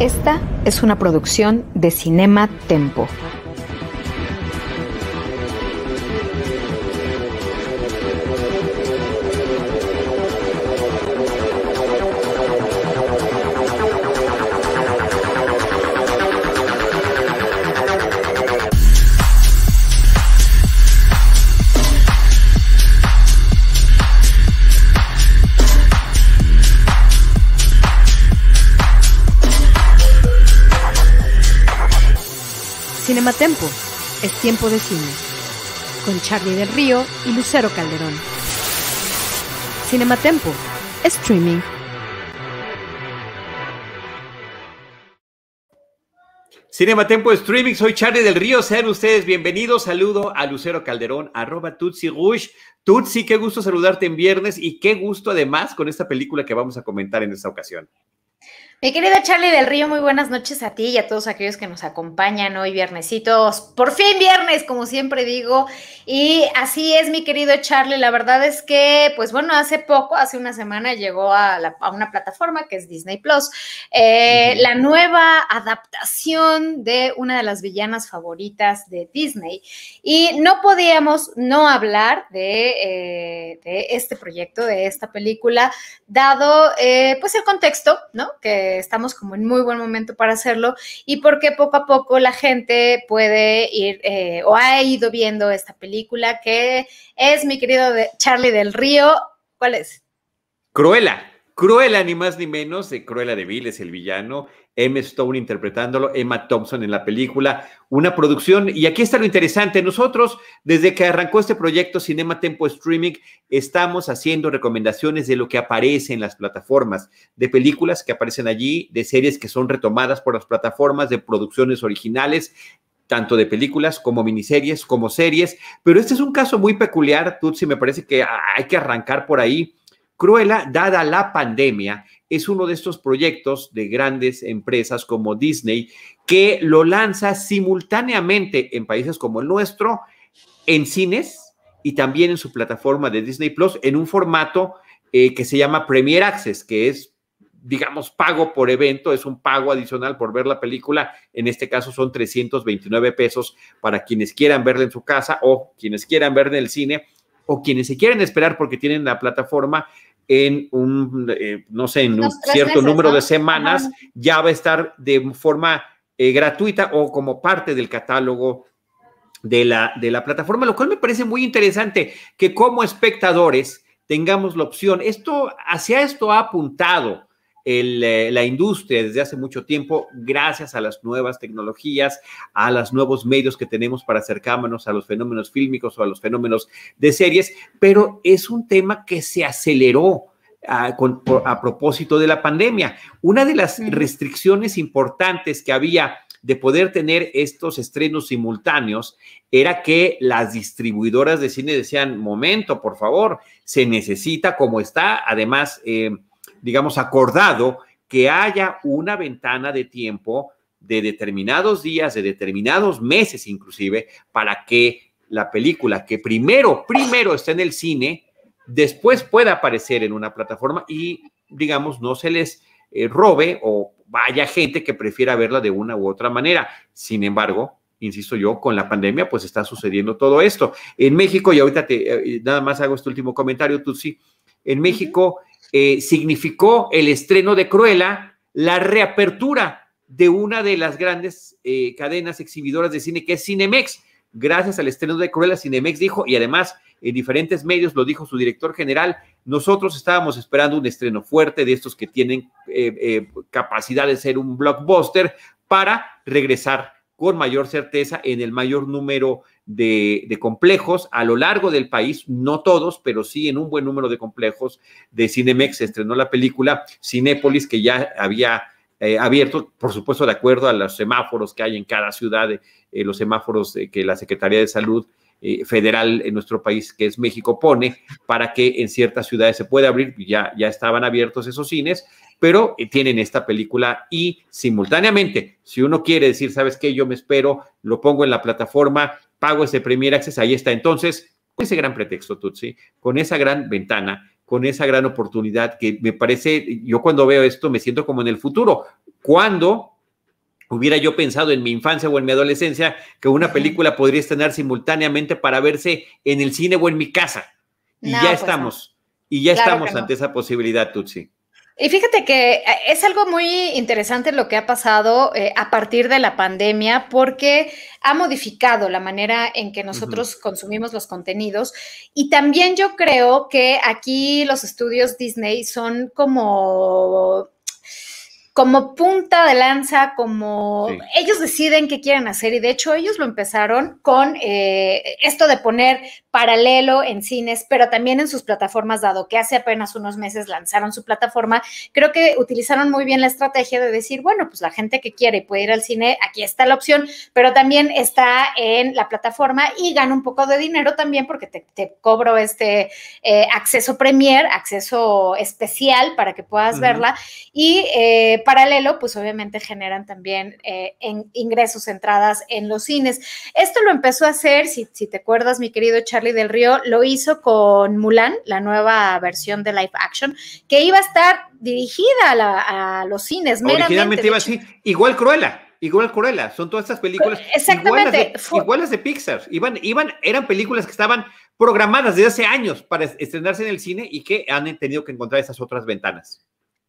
Esta es una producción de Cinema Tempo. Tiempo de cine, con Charlie del Río y Lucero Calderón. Cinematempo, streaming. Cinematempo Streaming, soy Charlie del Río, sean ustedes bienvenidos, saludo a Lucero Calderón, arroba Tutsi Rush. Tutsi, qué gusto saludarte en viernes y qué gusto además con esta película que vamos a comentar en esta ocasión. Mi querido Charlie del Río, muy buenas noches a ti y a todos aquellos que nos acompañan hoy viernesitos. Por fin viernes, como siempre digo. Y así es, mi querido Charlie. La verdad es que, pues bueno, hace poco, hace una semana, llegó a, una plataforma que es Disney Plus, eh, la nueva adaptación de una de las villanas favoritas de Disney. Y no podíamos no hablar de, eh, de este proyecto, de esta película, dado eh, pues el contexto, ¿no? Que estamos como en muy buen momento para hacerlo y porque poco a poco la gente puede ir eh, o ha ido viendo esta película que es mi querido Charlie del Río. ¿Cuál es? Cruela. Cruella, ni más ni menos, de Cruella de Vil es el villano, Emma Stone interpretándolo, Emma Thompson en la película, una producción, y aquí está lo interesante, nosotros desde que arrancó este proyecto Cinema Tempo Streaming, estamos haciendo recomendaciones de lo que aparece en las plataformas, de películas que aparecen allí, de series que son retomadas por las plataformas, de producciones originales, tanto de películas como miniseries, como series, pero este es un caso muy peculiar, Tutsi, me parece que hay que arrancar por ahí Cruella, dada la pandemia, es uno de estos proyectos de grandes empresas como Disney que lo lanza simultáneamente en países como el nuestro, en cines y también en su plataforma de Disney Plus, en un formato eh, que se llama Premier Access, que es digamos, pago por evento, es un pago adicional por ver la película. En este caso son 329 pesos para quienes quieran verla en su casa o quienes quieran verla en el cine o quienes se quieren esperar porque tienen la plataforma en un, eh, no sé, en un cierto número de semanas, ya va a estar de forma eh, gratuita o como parte del catálogo de la, de la plataforma, lo cual me parece muy interesante que como espectadores tengamos la opción. Esto, hacia esto ha apuntado eh, la industria desde hace mucho tiempo, gracias a las nuevas tecnologías, a los nuevos medios que tenemos para acercarnos a los fenómenos fílmicos o a los fenómenos de series, pero es un tema que se aceleró. A, a propósito de la pandemia. Una de las restricciones importantes que había de poder tener estos estrenos simultáneos era que las distribuidoras de cine decían, momento, por favor, se necesita como está, además, eh, digamos, acordado que haya una ventana de tiempo de determinados días, de determinados meses inclusive, para que la película que primero, primero está en el cine, después pueda aparecer en una plataforma y, digamos, no se les eh, robe o vaya gente que prefiera verla de una u otra manera. Sin embargo, insisto yo, con la pandemia, pues está sucediendo todo esto. En México, y ahorita te, eh, nada más hago este último comentario, tú sí, en México eh, significó el estreno de Cruella, la reapertura de una de las grandes eh, cadenas exhibidoras de cine que es Cinemex. Gracias al estreno de Cruella, Cinemex dijo, y además en diferentes medios lo dijo su director general, nosotros estábamos esperando un estreno fuerte de estos que tienen eh, capacidad de ser un blockbuster para regresar con mayor certeza en el mayor número de, complejos a lo largo del país, no todos, pero sí en un buen número de complejos de Cinemex. Se estrenó la película Cinépolis, que ya había eh, abierto, por supuesto, de acuerdo a los semáforos que hay en cada ciudad, eh, los semáforos que la Secretaría de Salud eh, federal en nuestro país, que es México, pone para que en ciertas ciudades se pueda abrir, ya, ya estaban abiertos esos cines, pero tienen esta película y simultáneamente, si uno quiere decir, ¿sabes qué? Yo me espero, lo pongo en la plataforma, pago ese Premier Access, ahí está. Entonces, con ese gran pretexto, Tutsi, con esa gran ventana, con esa gran oportunidad que me parece, yo cuando veo esto me siento como en el futuro. ¿Cuándo hubiera yo pensado en mi infancia o en mi adolescencia que una película podría estrenar simultáneamente para verse en el cine o en mi casa? Y ya pues estamos, y ya estamos ante esa posibilidad, Tutsi. Y fíjate que eh, es algo muy interesante lo que ha pasado eh, a partir de la pandemia porque ha modificado la manera en que nosotros consumimos los contenidos. Y también yo creo que aquí los estudios Disney son como como punta de lanza, como ellos deciden qué quieren hacer y de hecho ellos lo empezaron con eh, esto de poner paralelo en cines, pero también en sus plataformas, dado que hace apenas unos meses lanzaron su plataforma, creo que utilizaron muy bien la estrategia de decir, bueno, pues la gente que quiere puede ir al cine, aquí está la opción, pero también está en la plataforma y gana un poco de dinero también porque te, cobro este eh, acceso premier, acceso especial para que puedas verla. Y eh, paralelo, pues obviamente generan también eh, en ingresos, entradas en los cines. Esto lo empezó a hacer, si, si te acuerdas, mi querido Charlie, del Río lo hizo con Mulan, la nueva versión de live action, que iba a estar dirigida a, los cines. Originalmente iba así, igual Cruella. Igual Cruella, son todas estas películas Exactamente. iguales de, Pixar. Iban, iban, eran películas que estaban programadas desde hace años para estrenarse en el cine y que han tenido que encontrar esas otras ventanas.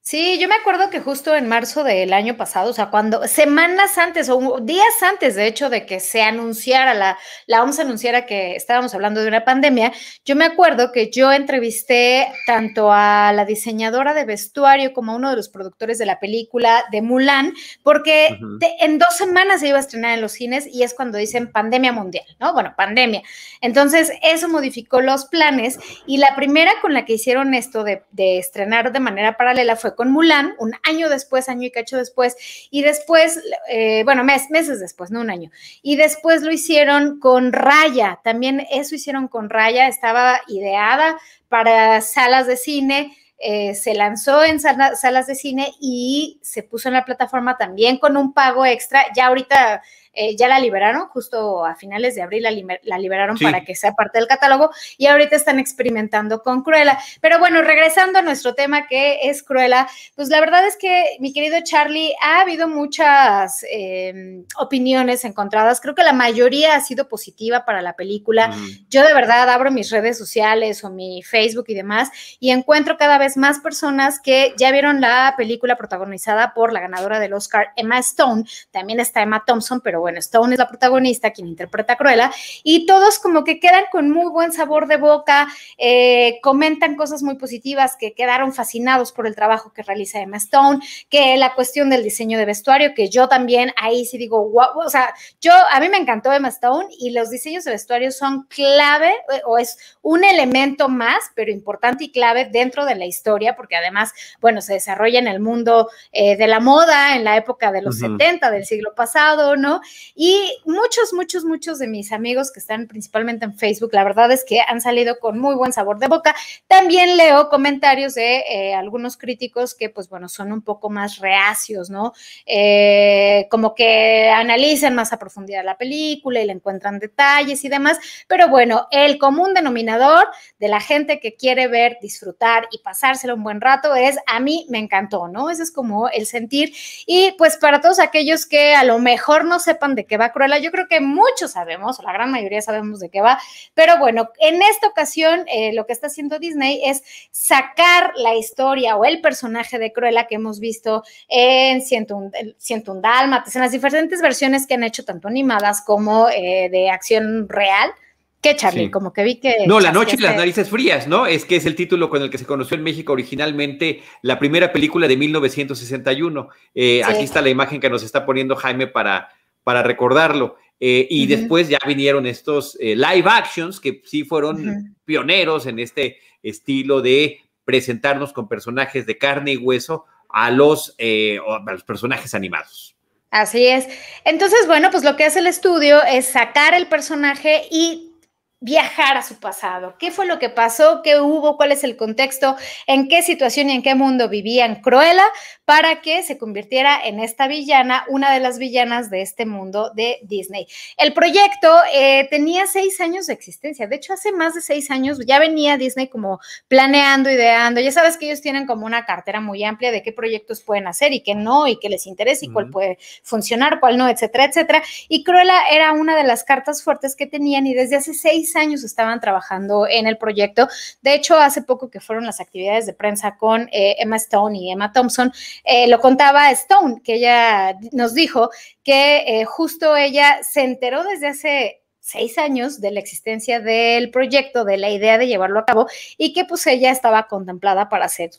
Sí, yo me acuerdo que justo en marzo del año pasado, o sea, cuando semanas antes o días antes, de hecho, de que se anunciara, la, la OMS anunciara que estábamos hablando de una pandemia, yo me acuerdo que yo entrevisté tanto a la diseñadora de vestuario como a uno de los productores de la película de Mulan, porque en dos semanas se iba a estrenar en los cines y es cuando dicen pandemia mundial, ¿no? Bueno, pandemia. Entonces, eso modificó los planes y la primera con la que hicieron esto de, de estrenar de manera paralela fue con Mulan, un año después, año y cacho después, y después, eh, bueno, meses después, no un año, y después lo hicieron con Raya, también eso hicieron con Raya, estaba ideada para salas de cine. Eh, se lanzó en salas de cine y se puso en la plataforma también con un pago extra. Ya ahorita eh, ya la liberaron, justo a finales de abril la, liberaron para que sea parte del catálogo y ahorita están experimentando con Cruella. Pero bueno, regresando a nuestro tema que es Cruella, pues la verdad es que mi querido Charlie, ha habido muchas em, opiniones encontradas, creo que la mayoría ha sido positiva para la película. Yo de verdad abro mis redes sociales o mi Facebook y demás y encuentro cada vez más personas que ya vieron la película protagonizada por la ganadora del Oscar, Emma Stone, también está Emma Thompson, pero bueno, Stone es la protagonista, quien interpreta a Cruella, y todos como que quedan con muy buen sabor de boca, eh, comentan cosas muy positivas, que quedaron fascinados por el trabajo que realiza Emma Stone, que la cuestión del diseño de vestuario, que yo también ahí sí digo, wow, o sea, yo, a mí me encantó Emma Stone y los diseños de vestuario son clave o es un elemento más, pero importante y clave dentro de la historia, porque además, bueno, se desarrolla en el mundo eh, de la moda, en la época de los 70 del siglo pasado, ¿no? Y muchos, muchos, muchos de mis amigos que están principalmente en Facebook, la verdad es que han salido con muy buen sabor de boca. También leo comentarios de eh, algunos críticos que, pues bueno, son un poco más reacios, ¿no? Eh, como que analizan más a profundidad la película y le encuentran detalles y demás. Pero bueno, el común denominador de la gente que quiere ver, disfrutar y pasárselo un buen rato es a mí me encantó, ¿no? Ese es como el sentir. Y pues para todos aquellos que a lo mejor no sepan de qué va Cruella. Yo creo que muchos sabemos, o la gran mayoría sabemos de qué va, pero bueno, en esta ocasión eh, lo que está haciendo Disney es sacar la historia o el personaje de Cruella que hemos visto en 101, 101 Dálmatas, en las diferentes versiones que han hecho, tanto animadas como eh, de acción real. ¿Qué, Charlie? Como que vi que... No, La Noche y las Narices Frías, ¿no? Es que es el título con el que se conoció en México originalmente la primera película de 1961. Eh, aquí está la imagen que nos está poniendo Jaime para, para recordarlo. Eh, y después ya vinieron estos eh, live actions que sí fueron pioneros en este estilo de presentarnos con personajes de carne y hueso a los, eh, a los personajes animados. Así es. Entonces, bueno, pues lo que hace el estudio es sacar el personaje y viajar a su pasado. ¿Qué fue lo que pasó? ¿Qué hubo? ¿Cuál es el contexto? ¿En qué situación y en qué mundo vivían Cruella para que se convirtiera en esta villana, una de las villanas de este mundo de Disney? El proyecto eh, tenía seis años de existencia. De hecho, hace más de seis años ya venía Disney como planeando, ideando. Ya sabes que ellos tienen como una cartera muy amplia de qué proyectos pueden hacer y qué no, y qué les interesa y cuál puede funcionar, cuál no, etcétera, etcétera. Y Cruella era una de las cartas fuertes que tenían y desde hace seis años estaban trabajando en el proyecto. De hecho, hace poco que fueron las actividades de prensa con eh, Emma Stone y Emma Thompson, eh, lo contaba Stone, que ella nos dijo que eh, justo ella se enteró desde hace seis años de la existencia del proyecto, de la idea de llevarlo a cabo y que pues ella estaba contemplada para ser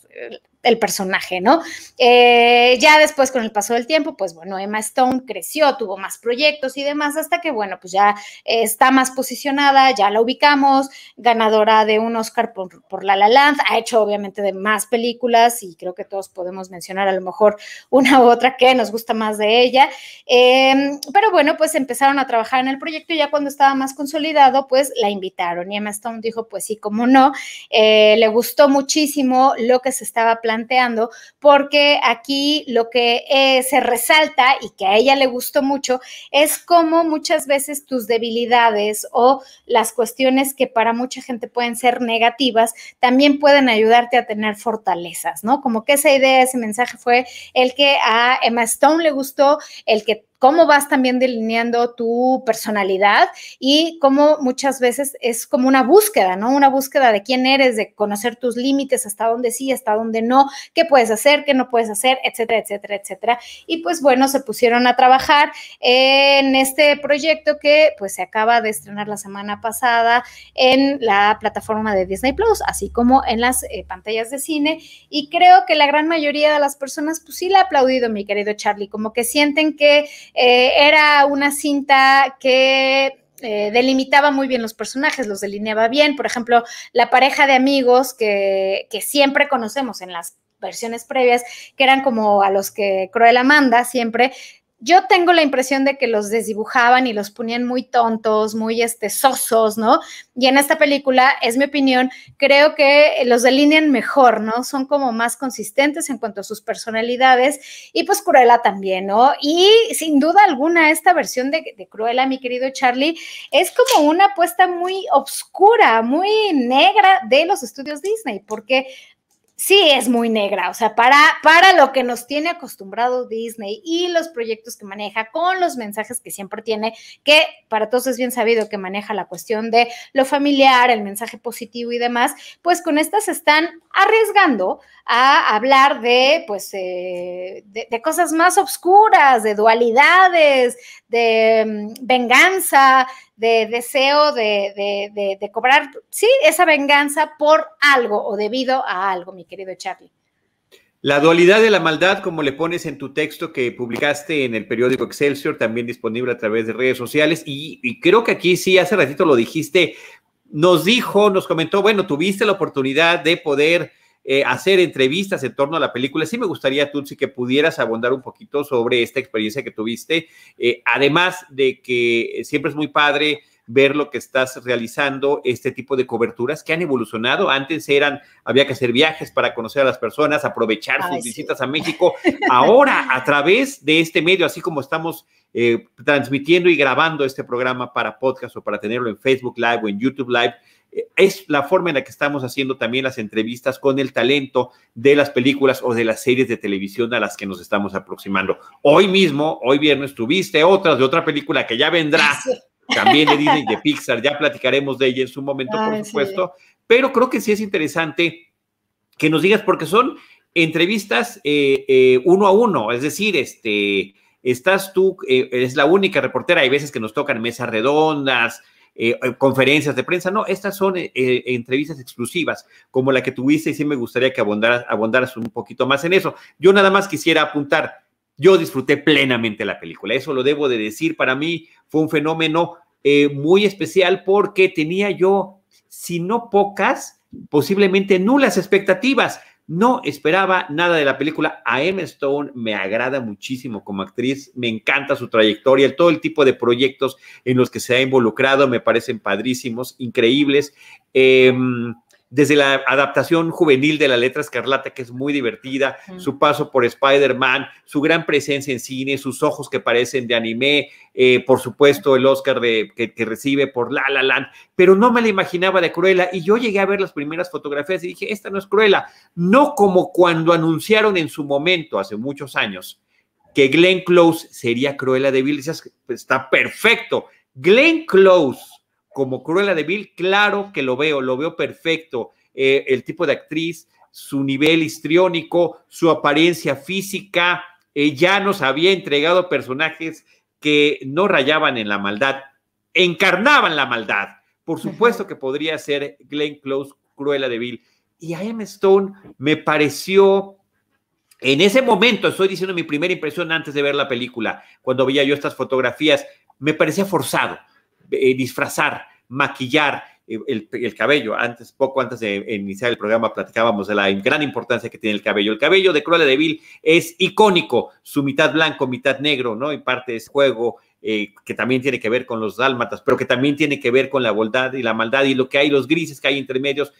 el personaje, ¿no? Eh, ya después, con el paso del tiempo, pues bueno, Emma Stone creció, tuvo más proyectos y demás, hasta que, bueno, pues ya está más posicionada, ya la ubicamos, ganadora de un Oscar por, La La Land, ha hecho obviamente de más películas y creo que todos podemos mencionar a lo mejor una u otra que nos gusta más de ella. Em, pero bueno, pues empezaron a trabajar en el proyecto y ya cuando estaba más consolidado, pues la invitaron y Emma Stone dijo, pues sí, cómo no, eh, le gustó muchísimo lo que se estaba planteando, porque aquí lo que eh, se resalta y que a ella le gustó mucho es cómo muchas veces tus debilidades o las cuestiones que para mucha gente pueden ser negativas, también pueden ayudarte a tener fortalezas, ¿no? Como que esa idea, ese mensaje fue el que a Emma Stone le gustó, el que cómo vas también delineando tu personalidad y cómo muchas veces es como una búsqueda, ¿no? Una búsqueda de quién eres, de conocer tus límites, hasta dónde sí, hasta dónde no, qué puedes hacer, qué no puedes hacer, etcétera, etcétera, etcétera. Y pues bueno, se pusieron a trabajar en este proyecto que pues se acaba de estrenar la semana pasada en la plataforma de Disney Plus, así como en las eh, pantallas de cine. Y creo que la gran mayoría de las personas pues sí la ha aplaudido, mi querido Charlie, como que sienten que eh, era una cinta que eh, delimitaba muy bien los personajes, los delineaba bien. Por ejemplo, la pareja de amigos que, que siempre conocemos en las versiones previas, que eran como a los que Cruella manda siempre, yo tengo la impresión de que los desdibujaban y los ponían muy tontos, muy este, sosos, ¿no? Y en esta película, es mi opinión, creo que los delinean mejor, ¿no? Son como más consistentes en cuanto a sus personalidades y pues Cruella también, ¿no? Y sin duda alguna, esta versión de, de Cruella, mi querido Charlie, es como una apuesta muy oscura, muy negra de los estudios Disney, porque sí es muy negra, o sea, para, para lo que nos tiene acostumbrado Disney y los proyectos que maneja, con los mensajes que siempre tiene, que para todos es bien sabido que maneja la cuestión de lo familiar, el mensaje positivo y demás, pues con estas están arriesgando a hablar de, pues, eh, de, cosas más oscuras, de dualidades, de mm, venganza, de deseo de, de, cobrar, sí, esa venganza por algo o debido a algo, mi querido Charlie. La dualidad de la maldad, como le pones en tu texto que publicaste en el periódico Excelsior, también disponible a través de redes sociales, y, y creo que aquí sí, hace ratito lo dijiste, nos dijo, nos comentó, bueno, tuviste la oportunidad de poder eh, hacer entrevistas en torno a la película. Sí me gustaría, Tutsi, que pudieras abundar un poquito sobre esta experiencia que tuviste, eh, además de que siempre es muy padre ver lo que estás realizando, este tipo de coberturas que han evolucionado. Antes eran, había que hacer viajes para conocer a las personas, aprovechar sus visitas a México. Ahora, a través de este medio, así como estamos eh, transmitiendo y grabando este programa para podcast o para tenerlo en Facebook Live o en YouTube Live, es la forma en la que estamos haciendo también las entrevistas con el talento de las películas o de las series de televisión a las que nos estamos aproximando. Hoy mismo, hoy viernes, tuviste otras de otra película que ya vendrá, también de Disney, de Pixar, ya platicaremos de ella en su momento, por supuesto, pero creo que sí es interesante que nos digas, porque son entrevistas eh, eh, uno a uno, es decir, este, estás tú, eh, eres la única reportera, hay veces que nos tocan mesas redondas, eh, conferencias de prensa, no, estas son entrevistas exclusivas, como la que tuviste y sí me gustaría que abondaras, abondaras un poquito más en eso. Yo nada más quisiera apuntar, yo disfruté plenamente la película, eso lo debo de decir, para mí fue un fenómeno muy especial porque tenía yo, si no pocas, posiblemente nulas expectativas, No esperaba nada de la película. A Emma Stone me agrada muchísimo como actriz, me encanta su trayectoria, todo el tipo de proyectos en los que se ha involucrado me parecen padrísimos, increíbles. Eh, desde la adaptación juvenil de la letra escarlata, que es muy divertida, su paso por Spider-Man, su gran presencia en cine, sus ojos que parecen de anime, eh, por supuesto el Oscar de, que, recibe por La La Land, pero no me la imaginaba de Cruella y yo llegué a ver las primeras fotografías y dije, esta no es Cruella, no como cuando anunciaron en su momento, hace muchos años, que Glenn Close sería Cruella de Vil, está perfecto, Glenn Close como Cruella de Vil, claro que lo veo, lo veo perfecto. Eh, el tipo de actriz, su nivel histriónico, su apariencia física, eh, ya nos había entregado personajes que no rayaban en la maldad, encarnaban la maldad. Por supuesto que podría ser Glenn Close, Cruella de Vil. Y a Emma Stone me pareció, en ese momento, estoy diciendo mi primera impresión antes de ver la película, cuando veía yo estas fotografías, me parecía forzado eh, disfrazar, maquillar eh, el, cabello. Antes, poco antes de iniciar el programa, platicábamos de la gran importancia que tiene el cabello. El cabello de Cruella de Vil es icónico, su mitad blanco, mitad negro, ¿no? Y parte es juego. Eh, que también tiene que ver con los dálmatas, pero que también tiene que ver con la bondad y la maldad y lo que hay, los grises que hay entre medios.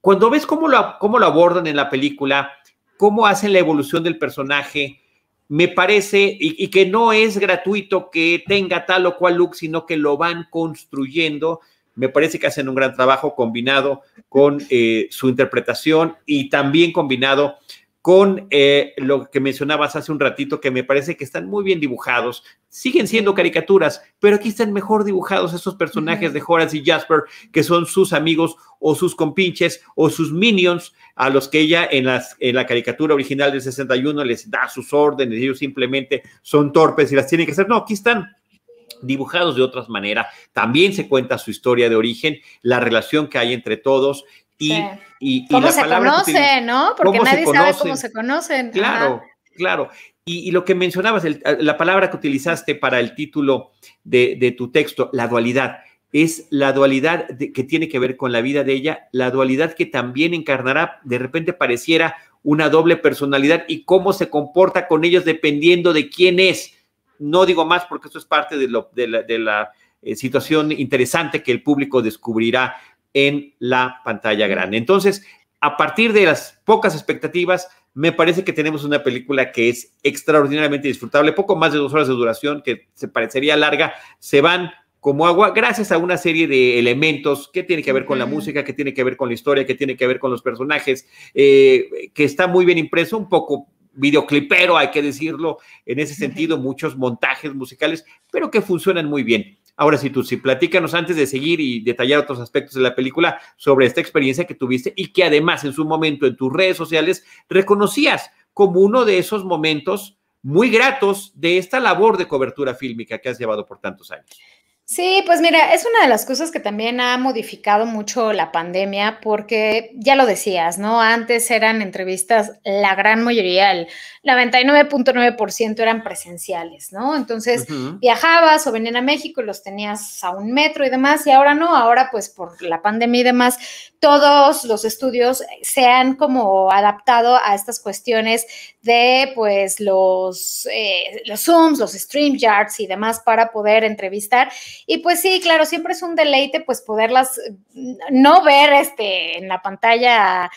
Cuando ves cómo lo, cómo lo abordan en la película, cómo hacen la evolución del personaje, me parece, y, que no es gratuito que tenga tal o cual look, sino que lo van construyendo. Me parece que hacen un gran trabajo combinado con eh, su interpretación y también combinado con eh, lo que mencionabas hace un ratito, que me parece que están muy bien dibujados. Siguen siendo caricaturas, pero aquí están mejor dibujados esos personajes de Horace y Jasper, que son sus amigos o sus compinches o sus minions, a los que ella en, las, en la caricatura original del 61 les da sus órdenes, ellos simplemente son torpes y las tienen que hacer. No, aquí están dibujados de otras maneras. También se cuenta su historia de origen, la relación que hay entre todos y, ¿Cómo se conocen, no? Porque nadie sabe cómo se conocen. Claro, claro. Y, lo que mencionabas, la palabra que utilizaste para el título de, tu texto, la dualidad, es la dualidad que tiene que ver con la vida de ella, la dualidad que también encarnará, de repente pareciera una doble personalidad y cómo se comporta con ellos dependiendo de quién es. No digo más porque esto es parte de, lo, de la, eh, situación interesante que el público descubrirá en la pantalla grande. Entonces, a partir de las pocas expectativas, me parece que tenemos una película que es extraordinariamente disfrutable, poco más de dos horas de duración, que se parecería larga, se van como agua gracias a una serie de elementos que tiene que ver con la música, que tiene que ver con la historia, que tiene que ver con los personajes, eh, que está muy bien impreso, un poco videoclipero, hay que decirlo, en ese sentido, muchos montajes musicales, pero que funcionan muy bien. Ahora sí, tú, sí, platícanos antes de seguir y detallar otros aspectos de la película sobre esta experiencia que tuviste y que además en su momento en tus redes sociales reconocías como uno de esos momentos muy gratos de esta labor de cobertura fílmica que has llevado por tantos años. Sí, pues mira, es una de las cosas que también ha modificado mucho la pandemia porque ya lo decías, ¿no? Antes eran entrevistas, la gran mayoría, el 99.9% eran presenciales, ¿no? Entonces viajabas o venían a México y los tenías a un metro y demás y ahora no, ahora pues por la pandemia y demás, todos los estudios se han como adaptado a estas cuestiones de pues los, eh, los Zooms, los StreamYards y demás para poder entrevistar. Y pues sí, claro, siempre es un deleite pues poderlas mm, no ver este, en la pantalla.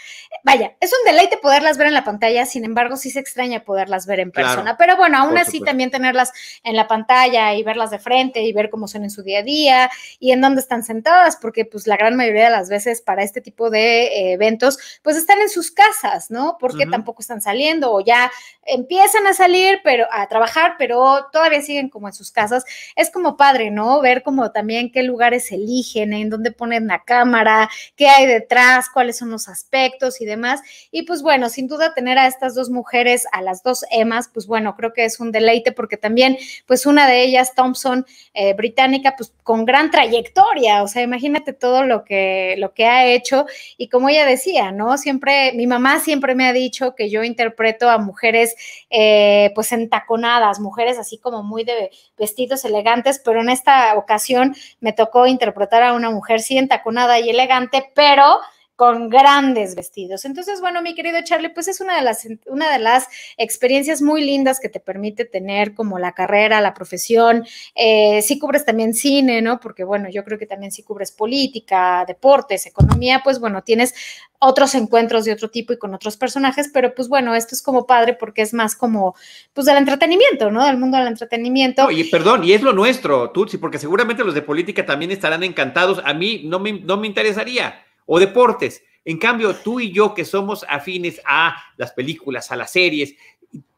Vaya, es un deleite poderlas ver en la pantalla, sin embargo sí se extraña poderlas ver en persona. Pero bueno, aún así también tenerlas en la pantalla y verlas de frente y ver cómo son en su día a día y en dónde están sentadas, porque pues la gran mayoría de las veces para este tipo de eh, eventos pues están en sus casas, ¿no? Porque tampoco están saliendo o ya empiezan a salir, pero a trabajar, pero todavía siguen como en sus casas. Es como padre, ¿no? Ver como también qué lugares eligen, en dónde ponen la cámara, qué hay detrás, cuáles son los aspectos y demás. Y pues bueno, sin duda tener a estas dos mujeres, a las dos Emmas, pues bueno, creo que es un deleite porque también, pues una de ellas, Thompson, eh, británica, pues con gran trayectoria, o sea, imagínate todo lo que, lo que ha hecho y como ella decía, ¿no? Siempre, mi mamá siempre me ha dicho que yo interpreto a mujeres eh, pues entaconadas, mujeres así como muy de vestidos elegantes, pero en esta ocasión me tocó interpretar a una mujer sí entaconada y elegante, pero con grandes vestidos. Entonces, bueno, mi querido Charlie, pues es una de las, una de las experiencias muy lindas que te permite tener como la carrera, la profesión. Eh, si cubres también cine, ¿no? Porque, bueno, yo creo que también si cubres política, deportes, economía, pues bueno, tienes otros encuentros de otro tipo y con otros personajes, pero pues bueno, esto es como padre porque es más como, pues del entretenimiento, ¿no? Del mundo del entretenimiento. Oye, perdón, y es lo nuestro, Tutsi, porque seguramente los de política también estarán encantados. A mí no me, no me interesaría o deportes. En cambio, tú y yo que somos afines a las películas, a las series,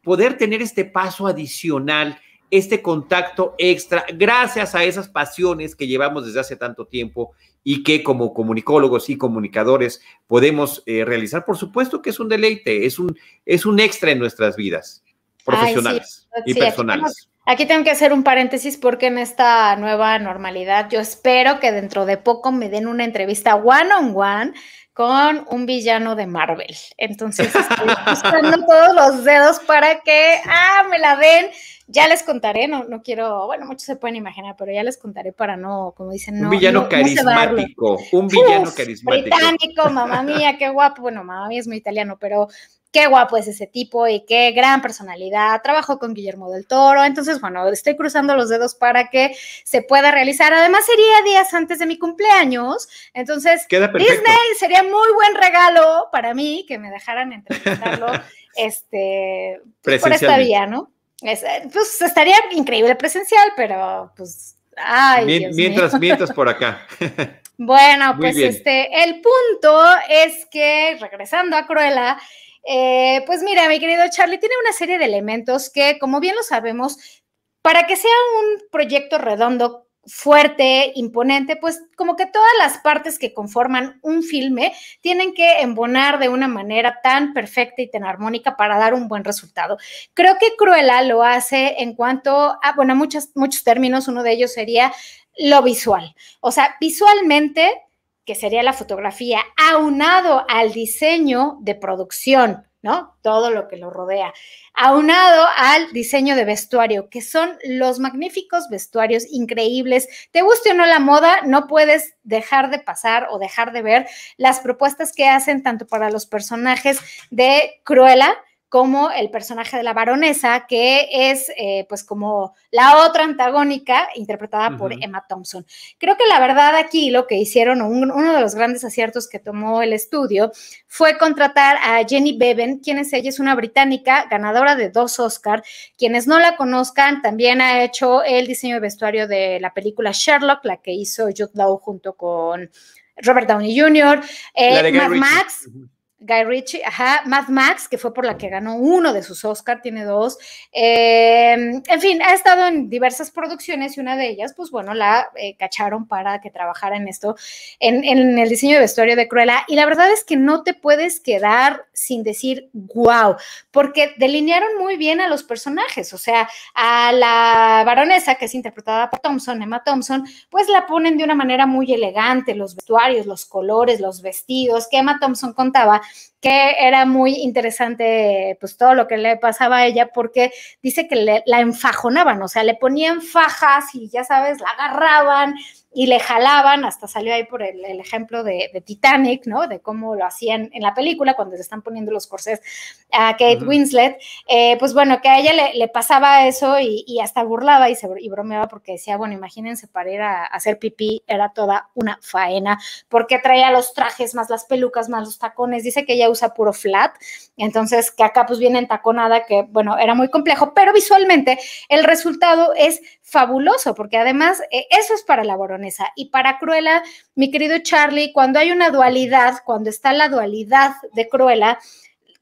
poder tener este paso adicional, este contacto extra, gracias a esas pasiones que llevamos desde hace tanto tiempo y que como comunicólogos y comunicadores podemos eh, realizar, por supuesto que es un deleite, es un, es un extra en nuestras vidas profesionales y personales. Aquí tengo que hacer un paréntesis porque en esta nueva normalidad yo espero que dentro de poco me den una entrevista one on one con un villano de Marvel. Entonces estoy buscando todos los dedos para que, ah, me la den. Ya les contaré, no, no quiero, bueno, muchos se pueden imaginar, pero ya les contaré para no, como dicen, no. Un villano carismático, un villano carismático. Británico, mamá mía, qué guapo. Bueno, mamá mía es muy italiano, pero qué guapo es ese tipo y qué gran personalidad. Trabajó con Guillermo del Toro. Entonces, bueno, estoy cruzando los dedos para que se pueda realizar. Además, sería días antes de mi cumpleaños. Entonces, Disney sería muy buen regalo para mí que me dejaran entrevistarlo este, pues, por esta vía, ¿no? pues estaría increíble presencial, pero pues. Ay, mientras, mientras por acá. Bueno, pues este, el punto es que regresando a Cruella, eh, pues mira, mi querido Charlie, tiene una serie de elementos que, como bien lo sabemos, para que sea un proyecto redondo, fuerte, imponente, pues como que todas las partes que conforman un filme tienen que embonar de una manera tan perfecta y tan armónica para dar un buen resultado. Creo que Cruella lo hace en cuanto a, bueno, muchos, muchos términos, uno de ellos sería lo visual. O sea, visualmente que sería la fotografía, aunado al diseño de producción, ¿no? Todo lo que lo rodea, aunado al diseño de vestuario, que son los magníficos vestuarios increíbles. Te guste o no la moda, no puedes dejar de pasar o dejar de ver las propuestas que hacen tanto para los personajes de Cruella, como el personaje de la baronesa, que es eh, pues como la otra antagónica interpretada por Emma Thompson. Creo que la verdad aquí lo que hicieron, uno de los grandes aciertos que tomó el estudio fue contratar a Jenny Bevan, quien es ella, es una británica ganadora de dos Oscar. Quienes no la conozcan, también ha hecho el diseño de vestuario de la película Sherlock, la que hizo Jude Law junto con Robert Downey Jr., eh, Mad Max. Guy Ritchie, ajá, Mad Max, que fue por la que ganó uno de sus Oscar, tiene dos. Eh, en fin, ha estado en diversas producciones y una de ellas, pues bueno, la eh, cacharon para que trabajara en esto, en, en, el diseño de vestuario de Cruella. Y la verdad es que no te puedes quedar sin decir wow, porque delinearon muy bien a los personajes. O sea, a la baronesa, que es interpretada por Thompson, Emma Thompson, pues la ponen de una manera muy elegante, los vestuarios, los colores, los vestidos, que Emma Thompson contaba que era muy interesante pues todo lo que le pasaba a ella porque dice que le, la enfajonaban, o sea, le ponían fajas y ya sabes, la agarraban y le jalaban, hasta salió ahí por el, ejemplo de, Titanic, ¿no? De cómo lo hacían en la película cuando se están poniendo los corsés a Kate Winslet. Eh, pues bueno, que a ella le, pasaba eso y, hasta burlaba y, se, y bromeaba porque decía, bueno, imagínense para ir a, hacer pipí era toda una faena, porque traía los trajes más las pelucas más los tacones. Dice que ella usa puro flat, entonces que acá pues viene en taconada, que bueno, era muy complejo, pero visualmente el resultado es fabuloso, porque además eh, eso es para la boronesa y para Cruella, mi querido Charlie, cuando hay una dualidad, cuando está la dualidad de Cruella,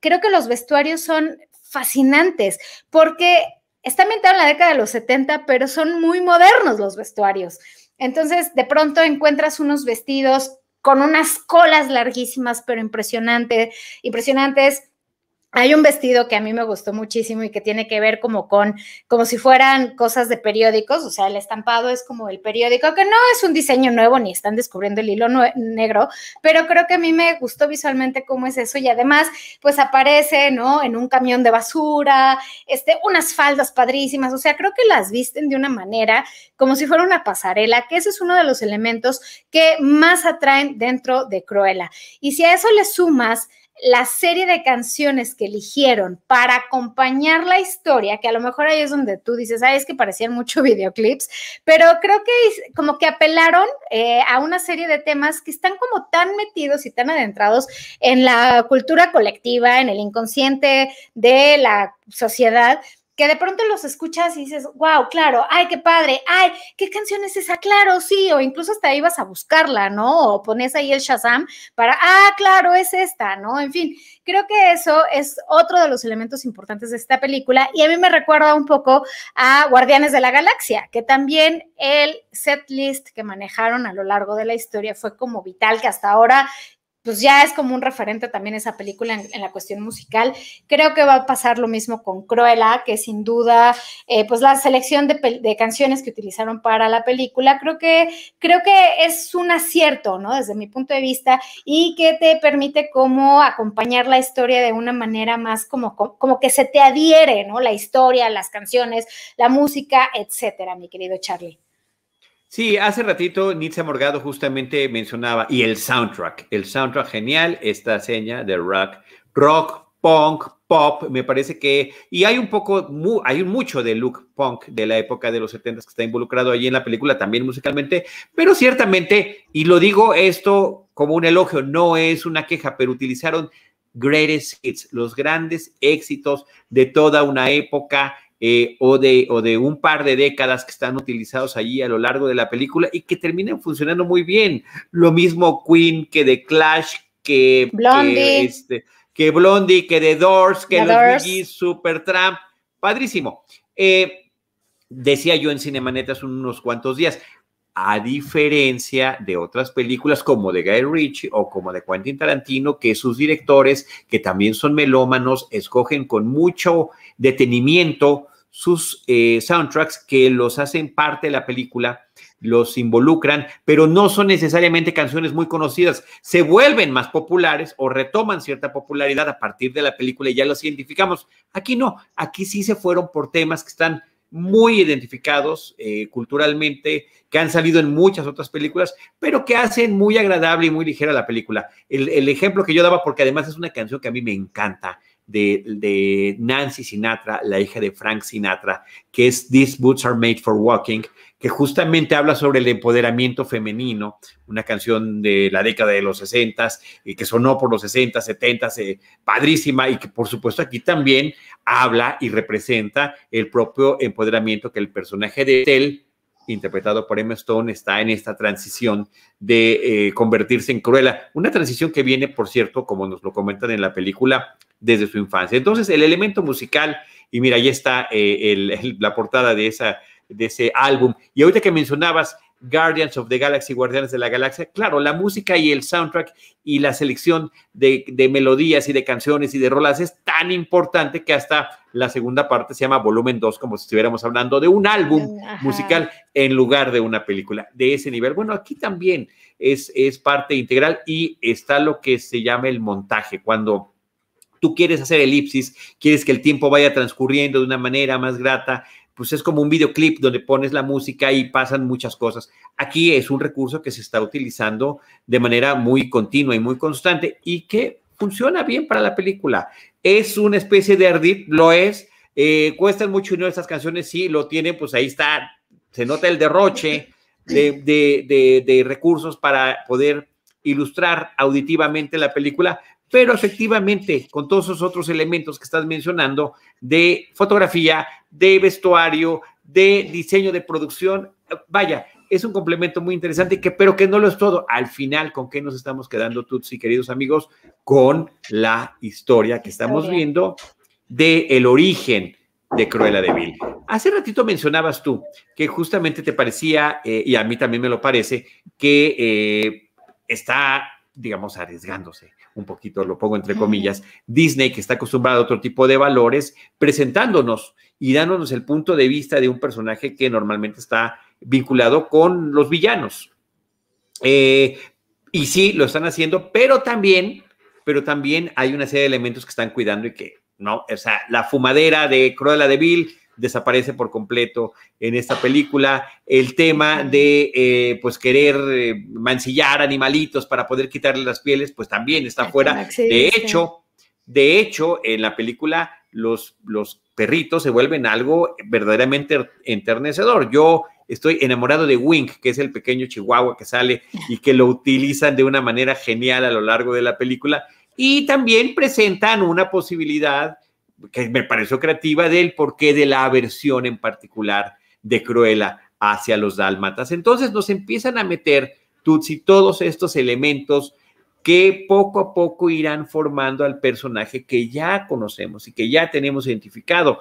creo que los vestuarios son fascinantes porque está ambientado en la década de los 70, pero son muy modernos los vestuarios. Entonces, de pronto encuentras unos vestidos con unas colas larguísimas, pero impresionante, impresionantes hay un vestido que a mí me gustó muchísimo y que tiene que ver como con, como si fueran cosas de periódicos, o sea, el estampado es como el periódico, que no es un diseño nuevo ni están descubriendo el hilo negro, pero creo que a mí me gustó visualmente cómo es eso y además, pues aparece, ¿no? En un camión de basura, este, unas faldas padrísimas, o sea, creo que las visten de una manera como si fuera una pasarela, que ese es uno de los elementos que más atraen dentro de Cruella. Y si a eso le sumas, la serie de canciones que eligieron para acompañar la historia, que a lo mejor ahí es donde tú dices, ay, es que parecían mucho videoclips, pero creo que como que apelaron eh, a una serie de temas que están como tan metidos y tan adentrados en la cultura colectiva, en el inconsciente de la sociedad, que de pronto los escuchas y dices, wow, claro, ay, qué padre, ay, ¿qué canción es esa? Claro, sí, o incluso hasta ibas a buscarla, ¿no? O pones ahí el Shazam para, ah, claro, es esta, ¿no? En fin, creo que eso es otro de los elementos importantes de esta película y a mí me recuerda un poco a Guardianes de la Galaxia, que también el set list que manejaron a lo largo de la historia fue como vital, que hasta ahora pues ya es como un referente también esa película en, la cuestión musical. Creo que va a pasar lo mismo con Cruella, que sin duda, eh, pues la selección de, canciones que utilizaron para la película, creo que, creo que es un acierto, ¿no? Desde mi punto de vista, y que te permite como acompañar la historia de una manera más como, como que se te adhiere, ¿no? La historia, las canciones, la música, etcétera, mi querido Charlie. Sí, hace ratito Nitza Morgado justamente mencionaba, y el soundtrack, el soundtrack genial, esta seña de rock, rock, punk, pop, me parece que, y hay un poco, hay mucho de look punk de la época de los 70 que está involucrado ahí en la película, también musicalmente, pero ciertamente, y lo digo esto como un elogio, no es una queja, pero utilizaron greatest hits, los grandes éxitos de toda una época eh, o, de, o de un par de décadas que están utilizados allí a lo largo de la película y que terminan funcionando muy bien. Lo mismo Queen que de Clash, que Blondie, que, este, que, Blondie, que The Doors, que los Bee Supertramp, padrísimo. Eh, decía yo en Cinemanet hace unos cuantos días, a diferencia de otras películas como de Guy Ritchie o como de Quentin Tarantino, que sus directores, que también son melómanos, escogen con mucho detenimiento sus eh, soundtracks que los hacen parte de la película, los involucran, pero no son necesariamente canciones muy conocidas, se vuelven más populares o retoman cierta popularidad a partir de la película y ya los identificamos. Aquí no, aquí sí se fueron por temas que están muy identificados eh, culturalmente, que han salido en muchas otras películas, pero que hacen muy agradable y muy ligera la película. El, el ejemplo que yo daba, porque además es una canción que a mí me encanta, de, Nancy Sinatra, la hija de Frank Sinatra, que es These Boots Are Made for Walking, que justamente habla sobre el empoderamiento femenino, una canción de la década de los 60 y que sonó por los 60, 70, eh, padrísima y que por supuesto aquí también habla y representa el propio empoderamiento que el personaje de Tel interpretado por Emma Stone, está en esta transición de eh, convertirse en Cruella. Una transición que viene, por cierto, como nos lo comentan en la película, desde su infancia. Entonces, el elemento musical, y mira, ahí está eh, la portada de, esa, de ese álbum. Y ahorita que mencionabas Guardians of the Galaxy, Guardianes de la Galaxia, claro, la música y el soundtrack y la selección de, melodías y de canciones y de rolas es tan importante que hasta la segunda parte se llama volumen 2, como si estuviéramos hablando de un álbum musical en lugar de una película de ese nivel. Bueno, aquí también es, es parte integral y está lo que se llama el montaje, cuando tú quieres hacer elipsis, quieres que el tiempo vaya transcurriendo de una manera más grata, pues es como un videoclip donde pones la música y pasan muchas cosas. Aquí es un recurso que se está utilizando de manera muy continua y muy constante y que funciona bien para la película. Es una especie de ardid, lo es. Eh, cuestan mucho dinero estas canciones, sí, lo tienen, pues ahí está, se nota el derroche de, de recursos para poder ilustrar auditivamente la película, pero efectivamente, con todos esos otros elementos que estás mencionando de fotografía, de vestuario, de diseño de producción, vaya, es un complemento muy interesante, que, pero que no lo es todo. Al final, ¿con qué nos estamos quedando, Tutsi, queridos amigos? Con la historia que estamos viendo de el origen de Cruella de Vil. Hace ratito mencionabas tú que justamente te parecía, eh, y a mí también me lo parece, que eh, está, digamos, arriesgándose un poquito lo pongo entre comillas, Disney, que está acostumbrado a otro tipo de valores, presentándonos y dándonos el punto de vista de un personaje que normalmente está vinculado con los villanos. Eh, y sí, lo están haciendo, pero también, pero también hay una serie de elementos que están cuidando y que, no, o sea, la fumadera de Cruella de Vil desaparece por completo en esta película. El tema de, eh, pues, querer eh, mancillar animalitos para poder quitarle las pieles, pues también está fuera. De hecho, de hecho, en la película los, los perritos se vuelven algo verdaderamente enternecedor. Yo estoy enamorado de Wink, que es el pequeño chihuahua que sale y que lo utilizan de una manera genial a lo largo de la película. Y también presentan una posibilidad que me pareció creativa del porqué de la aversión en particular de Cruella hacia los dálmatas. Entonces nos empiezan a meter, Tutsi, todos estos elementos que poco a poco irán formando al personaje que ya conocemos y que ya tenemos identificado.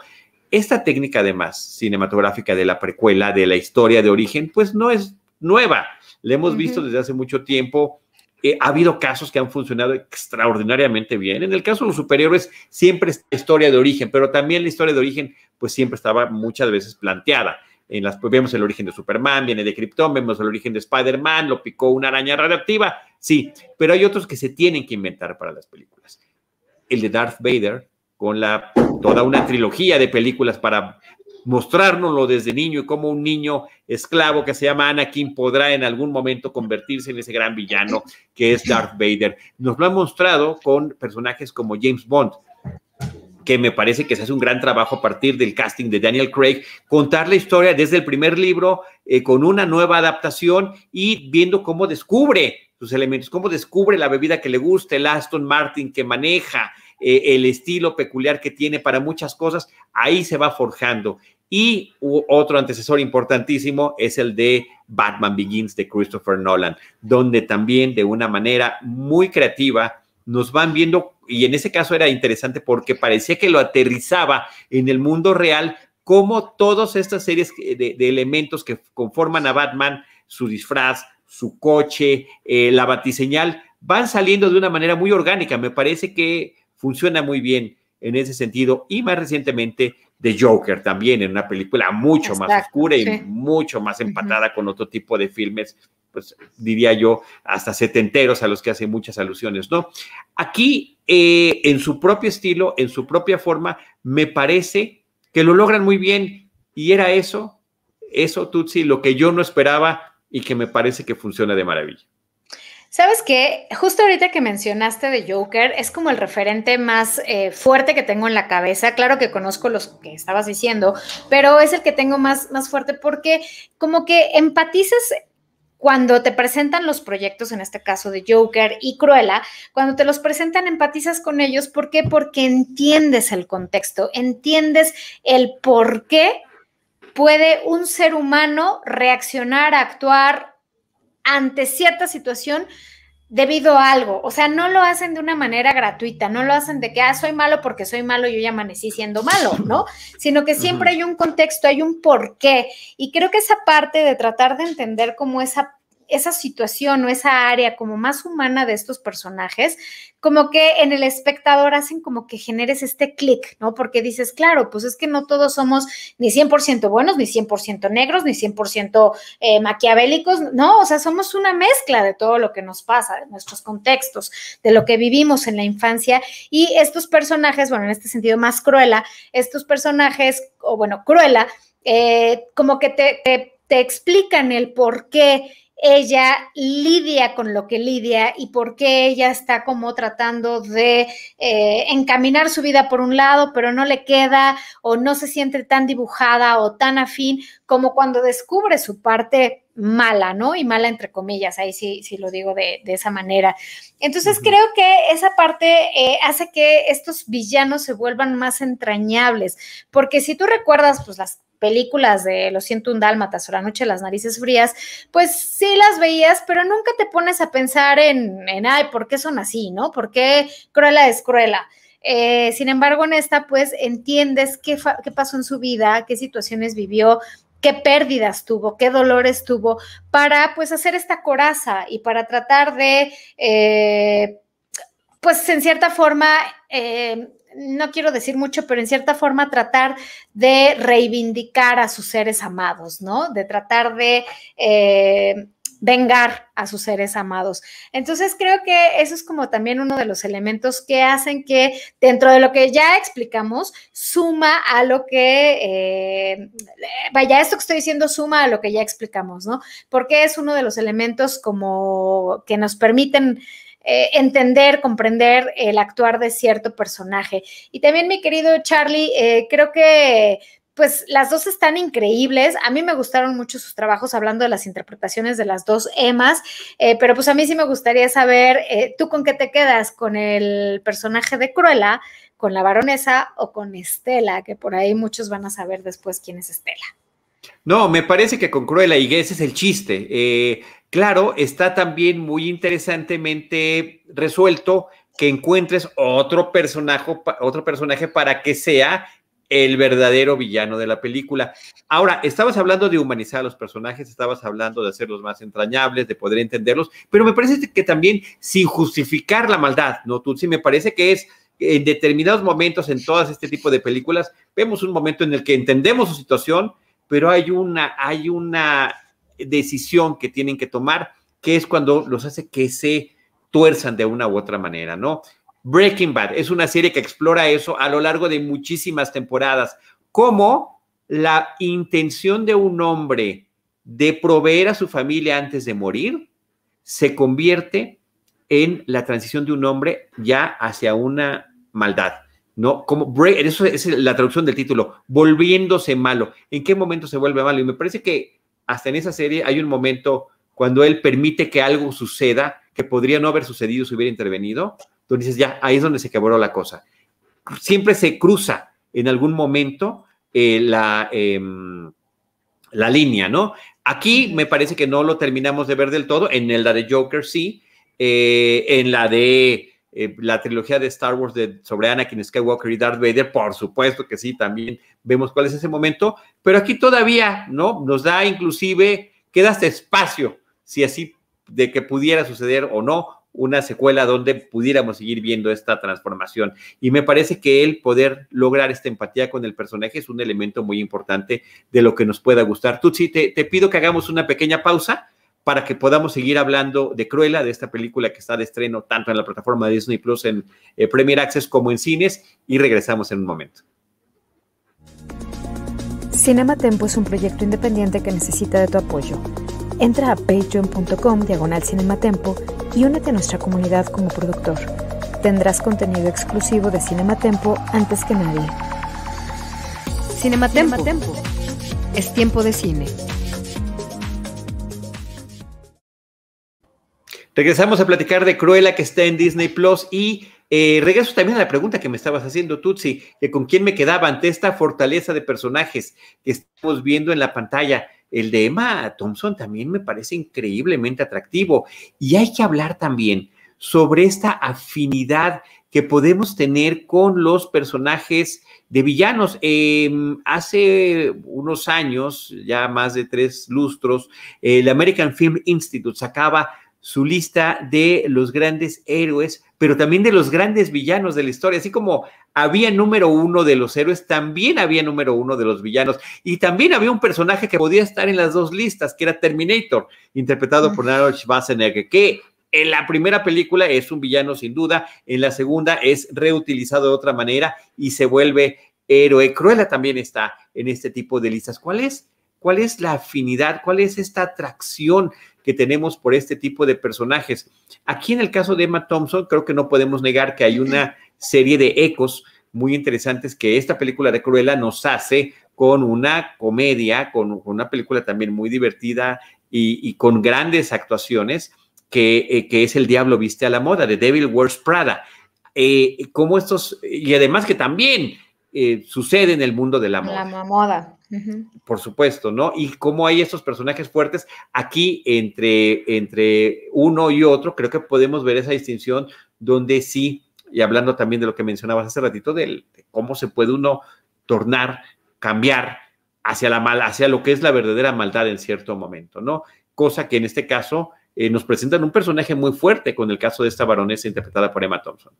Esta técnica, además, cinematográfica de la precuela, de la historia de origen, pues no es nueva. La hemos visto desde hace mucho tiempo. Eh, ha habido casos que han funcionado extraordinariamente bien. En el caso de los superhéroes, siempre es historia de origen, pero también la historia de origen, pues siempre estaba muchas veces planteada. En las, pues, vemos el origen de Superman, viene de Krypton, vemos el origen de Spider-Man, lo picó una araña radioactiva, sí, pero hay otros que se tienen que inventar para las películas. El de Darth Vader, con la, toda una trilogía de películas para mostrárnoslo desde niño y cómo un niño esclavo que se llama Anakin podrá en algún momento convertirse en ese gran villano que es Darth Vader. Nos lo ha mostrado con personajes como James Bond, que me parece que se hace un gran trabajo a partir del casting de Daniel Craig, contar la historia desde el primer libro eh, con una nueva adaptación y viendo cómo descubre sus elementos, cómo descubre la bebida que le gusta, el Aston Martin que maneja, eh, el estilo peculiar que tiene para muchas cosas, ahí se va forjando. Y otro antecesor importantísimo es el de Batman Begins de Christopher Nolan, donde también de una manera muy creativa nos van viendo, y en ese caso era interesante porque parecía que lo aterrizaba en el mundo real, como todas estas series de, elementos que conforman a Batman, su disfraz, su coche, eh, la batiseñal, van saliendo de una manera muy orgánica. Me parece que funciona muy bien en ese sentido. Y más recientemente de Joker también, en una película mucho más oscura y mucho más empatada con otro tipo de filmes pues diría yo, hasta setenteros a los que hace muchas alusiones, ¿no? Aquí, eh, en su propio estilo, en su propia forma, me parece que lo logran muy bien y era eso, eso, Tutsi, lo que yo no esperaba y que me parece que funciona de maravilla. Sabes qué, justo ahorita que mencionaste de Joker, es como el referente más eh, fuerte que tengo en la cabeza. Claro que conozco los que estabas diciendo, pero es el que tengo más, más fuerte porque como que empatizas cuando te presentan los proyectos, en este caso de Joker y Cruella, cuando te los presentan, empatizas con ellos. ¿Por qué? Porque entiendes el contexto, entiendes el por qué puede un ser humano reaccionar, actuar ante cierta situación debido a algo. O sea, no lo hacen de una manera gratuita, no lo hacen de que, ah, soy malo porque soy malo, yo ya amanecí siendo malo, ¿no? Sino que siempre hay un contexto, hay un porqué. Y creo que esa parte de tratar de entender cómo esa esa situación o esa área como más humana de estos personajes, como que en el espectador hacen como que generes este clic, ¿no? Porque dices, claro, pues es que no todos somos ni 100% buenos, ni 100% negros, ni 100% eh, maquiavélicos, no, o sea, somos una mezcla de todo lo que nos pasa, de nuestros contextos, de lo que vivimos en la infancia y estos personajes, bueno, en este sentido más cruela, estos personajes, o bueno, cruela, eh, como que te, te, te explican el por qué ella lidia con lo que lidia y por qué ella está como tratando de eh, encaminar su vida por un lado, pero no le queda o no se siente tan dibujada o tan afín como cuando descubre su parte mala, ¿no? Y mala entre comillas, ahí sí, sí lo digo de, esa manera. Entonces creo que esa parte eh, hace que estos villanos se vuelvan más entrañables, porque si tú recuerdas, pues las películas de Los siento un dálmatas o La noche de las narices frías, pues sí las veías, pero nunca te pones a pensar en, en ay, ¿por qué son así, no? ¿Por qué Cruella es Cruella? Eh, sin embargo, en esta, pues entiendes qué, qué pasó en su vida, qué situaciones vivió, qué pérdidas tuvo, qué dolores tuvo, para pues hacer esta coraza y para tratar de... Eh, pues en cierta forma, eh, no quiero decir mucho, pero en cierta forma tratar de reivindicar a sus seres amados, ¿no? De tratar de eh, vengar a sus seres amados. Entonces creo que eso es como también uno de los elementos que hacen que dentro de lo que ya explicamos, suma a lo que, eh, vaya, esto que estoy diciendo suma a lo que ya explicamos, ¿no? Porque es uno de los elementos como que nos permiten... Eh, entender, comprender el actuar de cierto personaje. Y también, mi querido Charlie, eh, creo que pues las dos están increíbles. A mí me gustaron mucho sus trabajos hablando de las interpretaciones de las dos Emas, eh, pero pues a mí sí me gustaría saber, ¿tú con qué te quedas? ¿Con el personaje de Cruella, con la baronesa o con Estela? Que por ahí muchos van a saber después quién es Estela. No, me parece que con Cruella y ese es el chiste. Eh, claro, está también muy interesantemente resuelto que encuentres otro personaje, otro personaje para que sea el verdadero villano de la película. Ahora, estabas hablando de humanizar a los personajes, estabas hablando de hacerlos más entrañables, de poder entenderlos, pero me parece que también sin justificar la maldad, ¿no? Tú sí me parece que es en determinados momentos en todas este tipo de películas, vemos un momento en el que entendemos su situación, pero hay una, hay una decisión que tienen que tomar, que es cuando los hace que se tuerzan de una u otra manera, ¿no? Breaking Bad es una serie que explora eso a lo largo de muchísimas temporadas, como la intención de un hombre de proveer a su familia antes de morir se convierte en la transición de un hombre ya hacia una maldad. ¿No? Como eso es la traducción del título, volviéndose malo. ¿En qué momento se vuelve malo? Y me parece que hasta en esa serie hay un momento cuando él permite que algo suceda que podría no haber sucedido si hubiera intervenido, donde dices, ya, ahí es donde se quebró la cosa. Siempre se cruza en algún momento eh, la, em, la línea, ¿no? Aquí me parece que no lo terminamos de ver del todo, en la de Joker sí, eh, en la de eh, la trilogía de Star Wars de, sobre Anakin Skywalker y Darth Vader, por supuesto que sí, también vemos cuál es ese momento, pero aquí todavía, ¿no? Nos da inclusive, queda este espacio, si así de que pudiera suceder o no, una secuela donde pudiéramos seguir viendo esta transformación. Y me parece que el poder lograr esta empatía con el personaje es un elemento muy importante de lo que nos pueda gustar. Tutsi, te, te pido que hagamos una pequeña pausa para que podamos seguir hablando de Cruella, de esta película que está de estreno tanto en la plataforma de Disney Plus, en eh, Premier Access como en cines, y regresamos en un momento. Cinema Tempo es un proyecto independiente que necesita de tu apoyo. Entra a patreon.com diagonal cinematempo y únete a nuestra comunidad como productor. Tendrás contenido exclusivo de Cinematempo antes que nadie. Cinematempo. Cinematempo. Es tiempo de cine. Regresamos a platicar de Cruella que está en Disney Plus y eh, regreso también a la pregunta que me estabas haciendo, Tutsi, que con quién me quedaba ante esta fortaleza de personajes que estamos viendo en la pantalla. El de Emma Thompson también me parece increíblemente atractivo. Y hay que hablar también sobre esta afinidad que podemos tener con los personajes de villanos. Em, hace unos años, ya más de tres lustros, el American Film Institute sacaba su lista de los grandes héroes, pero también de los grandes villanos de la historia, así como había número uno de los héroes, también había número uno de los villanos. Y también había un personaje que podía estar en las dos listas, que era Terminator, interpretado por Arnold Schwarzenegger, que en la primera película es un villano sin duda, en la segunda es reutilizado de otra manera y se vuelve héroe. Cruella también está en este tipo de listas. ¿Cuál es? ¿Cuál es la afinidad? ¿Cuál es esta atracción que tenemos por este tipo de personajes? Aquí en el caso de Emma Thompson, creo que no podemos negar que hay una serie de ecos muy interesantes que esta película de Cruella nos hace con una comedia, con una película también muy divertida y, con grandes actuaciones, que, eh, que, es El Diablo Viste a la Moda, de Devil Wears Prada. Eh, como estos, y además que también eh, sucede en el mundo de la moda. La moda. Por supuesto, ¿no? Y cómo hay estos personajes fuertes aquí entre, entre uno y otro, creo que podemos ver esa distinción donde sí y hablando también de lo que mencionabas hace ratito, de, cómo se puede uno tornar, cambiar hacia la mal, hacia lo que es la verdadera maldad en cierto momento, ¿no? Cosa que en este caso eh, nos presentan un personaje muy fuerte con el caso de esta baronesa interpretada por Emma Thompson.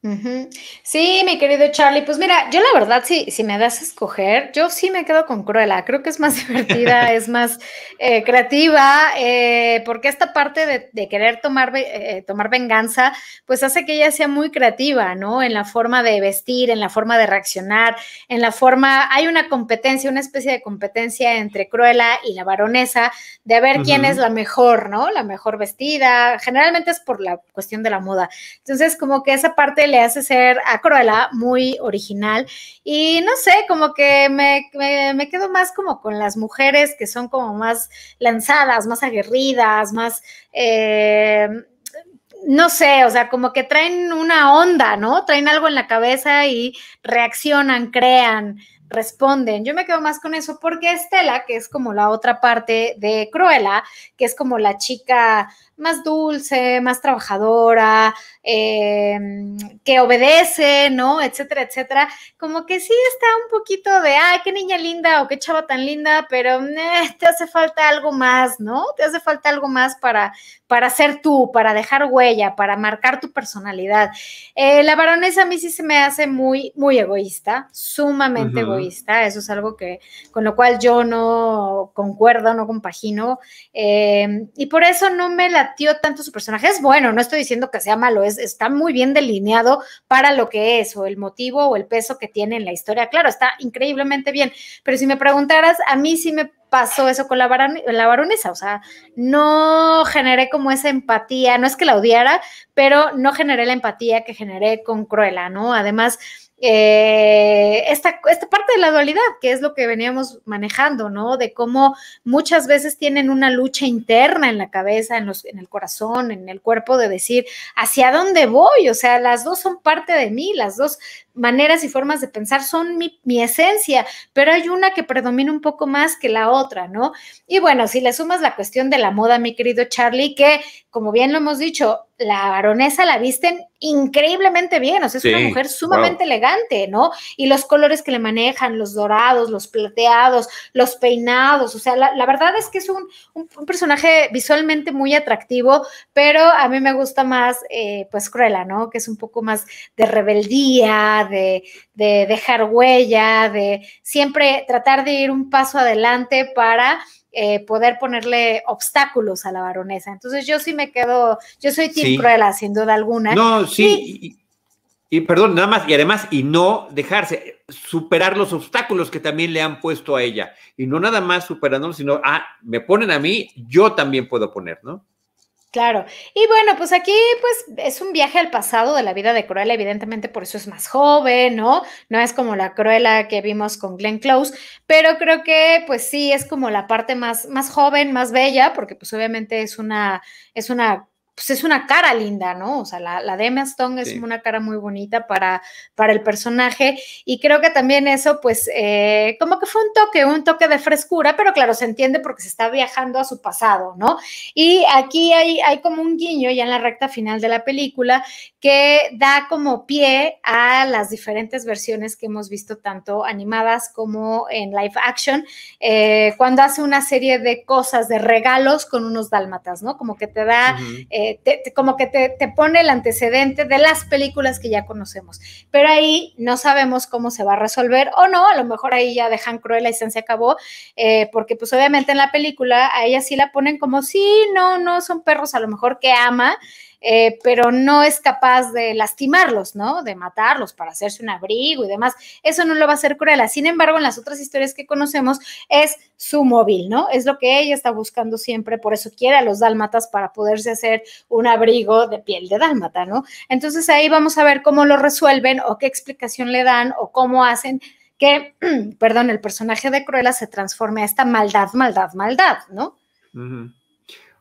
Sí, mi querido Charlie, pues mira, yo la verdad, si, si me das a escoger, yo sí me quedo con Cruella, creo que es más divertida, es más eh, creativa, eh, porque esta parte de, querer tomar, eh, tomar venganza, pues hace que ella sea muy creativa, ¿no? En la forma de vestir, en la forma de reaccionar, en la forma, hay una competencia, una especie de competencia entre Cruella y la baronesa, de ver quién es la mejor, ¿no? La mejor vestida, generalmente es por la cuestión de la moda. Entonces, como que esa parte le hace ser a Cruella muy original y no sé, como que me, me, quedo más como con las mujeres que son como más lanzadas, más aguerridas, más... Eh, no sé, o sea, como que traen una onda, ¿no? Traen algo en la cabeza y reaccionan, crean, responden. Yo me quedo más con eso porque Estela, que es como la otra parte de Cruella, que es como la chica más dulce, más trabajadora, em, que obedece, ¿no? Etcétera, etcétera. Como que sí está un poquito de, ay, qué niña linda o qué chava tan linda, pero te hace falta algo más, ¿no? Te hace falta algo más para, para ser tú, para dejar huella, para marcar tu personalidad. Eh, la baronesa a mí sí se me hace muy, muy egoísta, sumamente egoísta. Eso es algo que, con lo cual yo no concuerdo, no compagino. Em, y por eso no me la tanto su personaje. Es bueno, no estoy diciendo que sea malo, es, está muy bien delineado para lo que es, o el motivo o el peso que tiene en la historia. Claro, está increíblemente bien, pero si me preguntaras, a mí sí me pasó eso con la, la baronesa, o sea, no generé como esa empatía, no es que la odiara, pero no generé la empatía que generé con Cruella, ¿no? Además, eh, esta, esta, parte de la dualidad, que es lo que veníamos manejando, ¿no? De cómo muchas veces tienen una lucha interna en la cabeza, en, los, en el corazón, en el cuerpo, de decir, ¿hacia dónde voy? O sea, las dos son parte de mí, las dos maneras y formas de pensar son mi, mi esencia, pero hay una que predomina un poco más que la otra, ¿no? Y bueno, si le sumas la cuestión de la moda, mi querido Charlie, que como bien lo hemos dicho, la baronesa la visten increíblemente bien, o sea, es una mujer sumamente elegante, ¿no? Y los colores que le manejan, los dorados, los plateados, los peinados, o sea, la, verdad es que es un, personaje visualmente muy atractivo, pero a mí me gusta más, eh, pues, Cruella, ¿no? Que es un poco más de rebeldía, de, de dejar huella, de siempre tratar de ir un paso adelante para eh, poder ponerle obstáculos a la baronesa. Entonces yo sí me quedo, yo soy Tim Cruella, sin duda alguna. No, sí, y, perdón, nada más, y además, y no dejarse, superar los obstáculos que también le han puesto a ella. Y no nada más superándolos, sino, ah, me ponen a mí, yo también puedo poner, ¿no? Claro. Y bueno, pues aquí pues es un viaje al pasado de la vida de Cruella, evidentemente por eso es más joven, ¿no? No es como la Cruella que vimos con Glenn Close, pero creo que pues sí es como la parte más, más joven, más bella, porque pues obviamente es una, es una pues es una cara linda, ¿no? O sea, la, la de Emma Stone es una cara muy bonita para, para el personaje y creo que también eso, pues, eh, como que fue un toque, un toque de frescura, pero claro, se entiende porque se está viajando a su pasado, ¿no? Y aquí hay, hay como un guiño ya en la recta final de la película que da como pie a las diferentes versiones que hemos visto tanto animadas como en live action, eh, cuando hace una serie de cosas, de regalos con unos dálmatas, ¿no? Como que te da como que te, pone el antecedente de las películas que ya conocemos. Pero ahí no sabemos cómo se va a resolver o no, a lo mejor ahí ya dejan Cruella y se acabó, eh, porque pues obviamente en la película a ella sí la ponen como, sí, no, no, son perros a lo mejor que ama, eh, pero no es capaz de lastimarlos, ¿no? De matarlos para hacerse un abrigo y demás. Eso no lo va a hacer Cruella. Sin embargo, en las otras historias que conocemos es su móvil, ¿no? Es lo que ella está buscando siempre, por eso quiere a los dálmatas para poderse hacer un abrigo de piel de dálmata, ¿no? Entonces ahí vamos a ver cómo lo resuelven o qué explicación le dan o cómo hacen que, perdón, el personaje de Cruella se transforme a esta maldad, maldad, maldad, ¿no?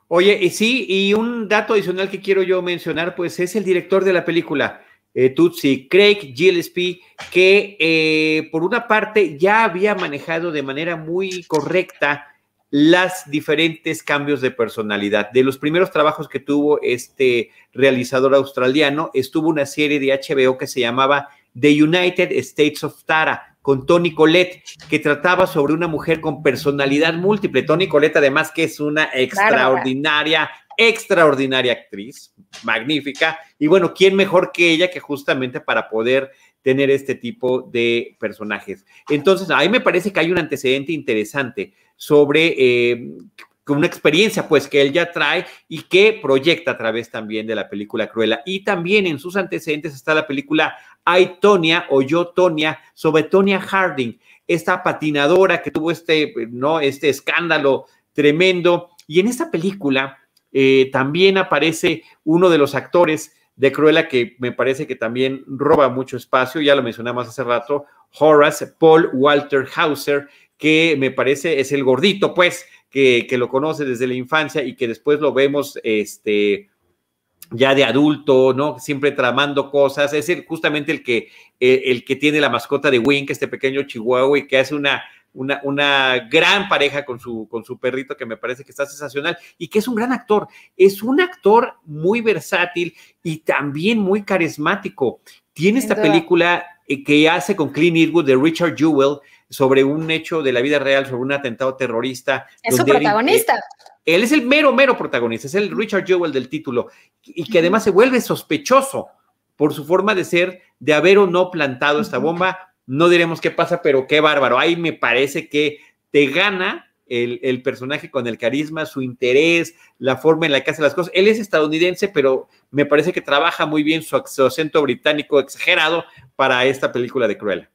Oye, y sí, y un dato adicional que quiero yo mencionar, pues es el director de la película, eh, Tutsi, Craig Gillespie, que eh, por una parte ya había manejado de manera muy correcta las diferentes cambios de personalidad. De los primeros trabajos que tuvo este realizador australiano, estuvo una serie de HBO que se llamaba The United States of Tara, con Tony Colette, que trataba sobre una mujer con personalidad múltiple. Tony Colette, además, que es una extraordinaria extraordinaria actriz, magnífica, y bueno, ¿quién mejor que ella que justamente para poder tener este tipo de personajes? Entonces, a mí me parece que hay un antecedente interesante sobre eh, una experiencia pues que él ya trae y que proyecta a través también de la película Cruella. Y también en sus antecedentes está la película I, Tonya o Yo, Tonya, sobre Tonya Harding, esta patinadora que tuvo este, ¿no? este escándalo tremendo. Y en esta película eh, también aparece uno de los actores de Cruella que me parece que también roba mucho espacio, ya lo mencionamos hace rato, Horace Paul Walter Hauser, que me parece es el gordito, pues, que, que lo conoce desde la infancia y que después lo vemos, este, ya de adulto, ¿no? Siempre tramando cosas. Es el, justamente el que, el que tiene la mascota de Wink, este pequeño chihuahua, y que hace una, una, una, gran pareja con su, con su perrito que me parece que está sensacional y que es un gran actor. Es un actor muy versátil y también muy carismático. Tiene esta película eh, que hace con Clint Eastwood de Richard Jewell sobre un hecho de la vida real, sobre un atentado terrorista. Es su protagonista. Él es el mero, mero protagonista, es el Richard Jewell del título, y que además se vuelve sospechoso por su forma de ser, de haber o no plantado esta bomba. No diremos qué pasa, pero qué bárbaro. Ahí me parece que te gana el, personaje con el carisma, su interés, la forma en la que hace las cosas. Él es estadounidense, pero me parece que trabaja muy bien su, su acento británico exagerado para esta película de Cruella.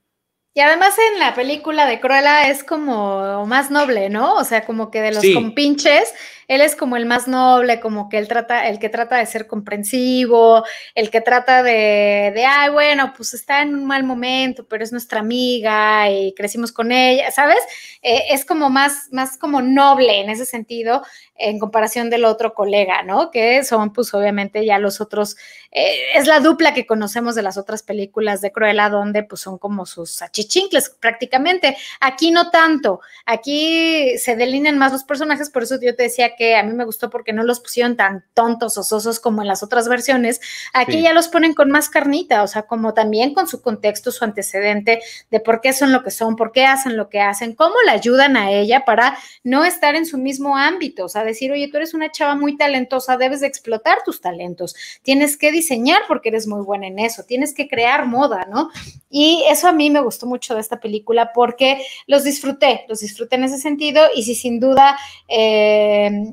Y además en la película de Cruella es como más noble, ¿no? O sea, como que de los compinches, él es como el más noble, como que él trata, el que trata de ser comprensivo, el que trata de, de, ay, bueno, pues está en un mal momento, pero es nuestra amiga y crecimos con ella, ¿sabes? Eh, es como más, más como noble en ese sentido en comparación del otro colega, ¿no? Que son, pues obviamente ya los otros, eh, es la dupla que conocemos de las otras películas de Cruella, donde pues son como sus achichincles prácticamente. Aquí no tanto, aquí se delinean más los personajes, por eso yo te decía que a mí me gustó porque no los pusieron tan tontos o sosos como en las otras versiones. Aquí ya los ponen con más carnita, o sea, como también con su contexto, su antecedente de por qué son lo que son, por qué hacen lo que hacen, cómo le ayudan a ella para no estar en su mismo ámbito, o sea, decir, oye, tú eres una chava muy talentosa, debes de explotar tus talentos, tienes que diseñar porque eres muy buena en eso, tienes que crear moda, ¿no? Y eso a mí me gustó mucho de esta película porque los disfruté, los disfruté en ese sentido y si sin duda, eh,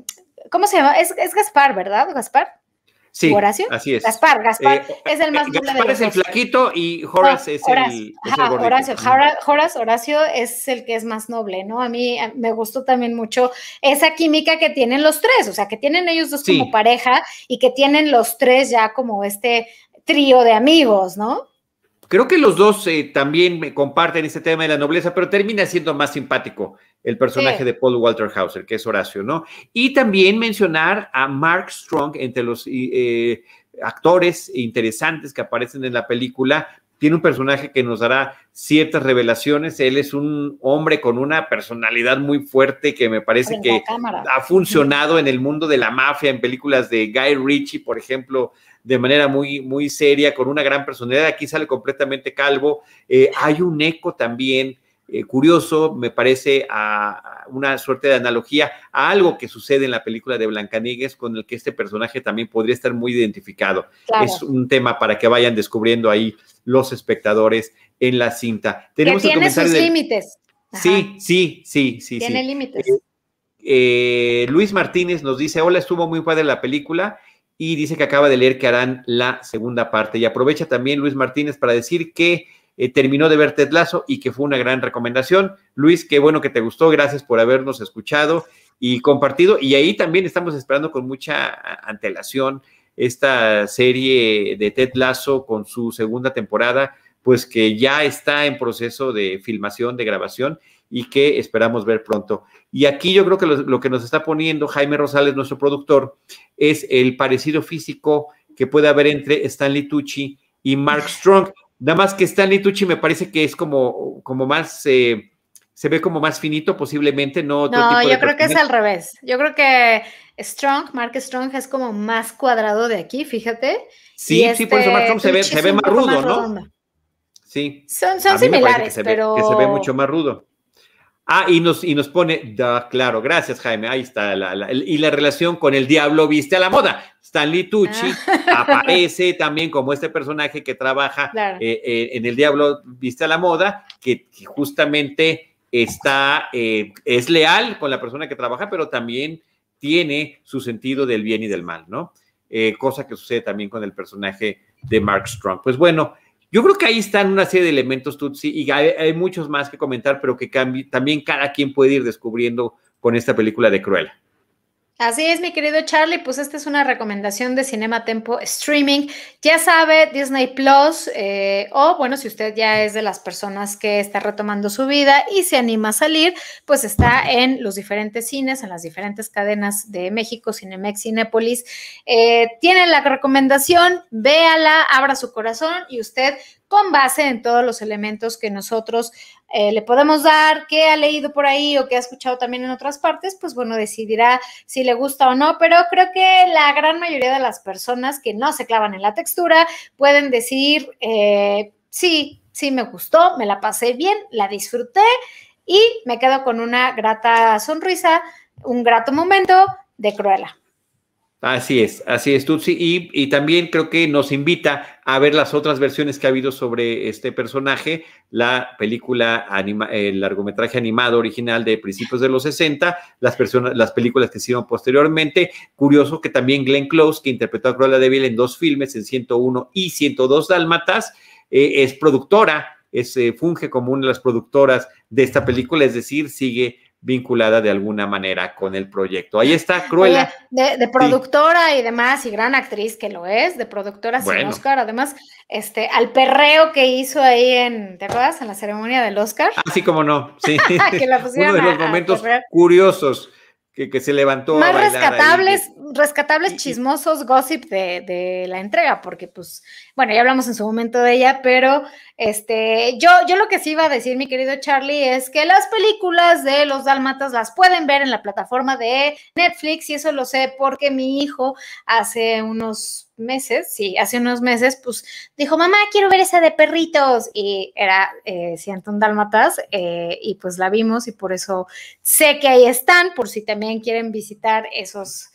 ¿cómo se llama? Es, es Gaspar, ¿verdad, Gaspar? Sí, Horacio. Así es. Gaspar, Gaspar eh, es el más eh, Gaspar es el flaquito y Horace es, el, Horacio, Horacio, Horacio es el que es más noble, ¿no? A mí me gustó también mucho esa química que tienen los tres, o sea, que tienen ellos dos como pareja y que tienen los tres ya como este trío de amigos, ¿no? Creo que los dos eh, también comparten este tema de la nobleza, pero termina siendo más simpático el personaje de Paul Walter Hauser, que es Horacio, ¿no? Y también mencionar a Mark Strong entre los eh, actores interesantes que aparecen en la película. Tiene un personaje que nos dará ciertas revelaciones. Él es un hombre con una personalidad muy fuerte que me parece que ha funcionado en el mundo de la mafia, en películas de Guy Ritchie, por ejemplo, de manera muy, muy seria, con una gran personalidad. Aquí sale completamente calvo. Eh, hay un eco también eh, curioso, me parece, a, una suerte de analogía a algo que sucede en la película de Blancanieves, con el que este personaje también podría estar muy identificado. Es un tema para que vayan descubriendo ahí los espectadores en la cinta. Tenemos que tiene sus límites. Sí, sí, sí, sí. Tiene límites. Eh, Luis Martínez nos dice, hola, estuvo muy padre la película y dice que acaba de leer que harán la segunda parte. Y aprovecha también Luis Martínez para decir que eh, terminó de ver Ted Lasso y que fue una gran recomendación. Luis, qué bueno que te gustó, gracias por habernos escuchado y compartido. Y ahí también estamos esperando con mucha antelación esta serie de Ted Lasso con su segunda temporada, pues que ya está en proceso de filmación, de grabación y que esperamos ver pronto. Y aquí yo creo que lo, que nos está poniendo Jaime Rosales, nuestro productor, es el parecido físico que puede haber entre Stanley Tucci y Mark Strong. Nada más que Stanley Tucci me parece que es como, como más, eh, se ve como más finito posiblemente, no No, yo creo que es al revés. Yo creo que Strong, Mark Strong es como más cuadrado de aquí, fíjate. Sí, sí, por eso Mark Strong se ve, se ve más rudo, ¿no? Sí. Son, son similares, se pero... Ve, que se ve mucho más rudo. Ah, y nos, y nos pone, claro, gracias Jaime, ahí está, y la relación con el diablo viste a la moda. Stanley Tucci ah. aparece también como este personaje que trabaja eh, eh, en el diablo viste a la moda, que, justamente está, eh, es leal con la persona que trabaja, pero también tiene su sentido del bien y del mal, ¿no? cosa que sucede también con el personaje de Mark Strong. Pues bueno, yo creo que ahí están una serie de elementos, Tutsi, y hay, muchos más que comentar, pero que también cada quien puede ir descubriendo con esta película de Cruella. Así es, mi querido Charlie, pues esta es una recomendación de Cinema Tempo Streaming. Ya sabe, Disney Plus, eh, o bueno, si usted ya es de las personas que está retomando su vida y se anima a salir, pues está en los diferentes cines, en las diferentes cadenas de México, Cinemex, Cinépolis. Eh, tiene la recomendación, véala, abra su corazón y usted con base en todos los elementos que nosotros eh, le podemos dar, que ha leído por ahí o que ha escuchado también en otras partes, pues bueno, decidirá si le gusta o no, pero creo que la gran mayoría de las personas que no se clavan en la textura pueden decir, eh, sí, sí me gustó, me la pasé bien, la disfruté y me quedo con una grata sonrisa, un grato momento de Cruella. Así es, así es, Tutsi. Y, también creo que nos invita a ver las otras versiones que ha habido sobre este personaje, la película, anima, el largometraje animado original de principios de los 60, las, personas, las películas que hicieron posteriormente. Curioso que también Glenn Close, que interpretó a Cruella de Vil en dos filmes, en 101 y 102 Dálmatas, eh, es productora, es, eh, funge como una de las productoras de esta película, es decir, sigue vinculada de alguna manera con el proyecto. Ahí está, Cruella. de, productora y demás, y gran actriz que lo es, de productora sin Oscar, además, este, al perreo que hizo ahí en, ¿te acuerdas? En la ceremonia del Oscar. Así como no, sí. Uno de los momentos curiosos que, se levantó. Más rescatables, rescatables chismosos gossip de, de, la entrega, porque pues, bueno, ya hablamos en su momento de ella, pero este, yo, yo lo que sí iba a decir, mi querido Charlie, es que las películas de los Dálmatas las pueden ver en la plataforma de Netflix, y eso lo sé porque mi hijo hace unos meses, sí, hace unos meses, pues dijo, mamá, quiero ver esa de perritos, y era eh, Cienton Dálmatas, eh, y pues la vimos, y por eso sé que ahí están, por si también quieren visitar esos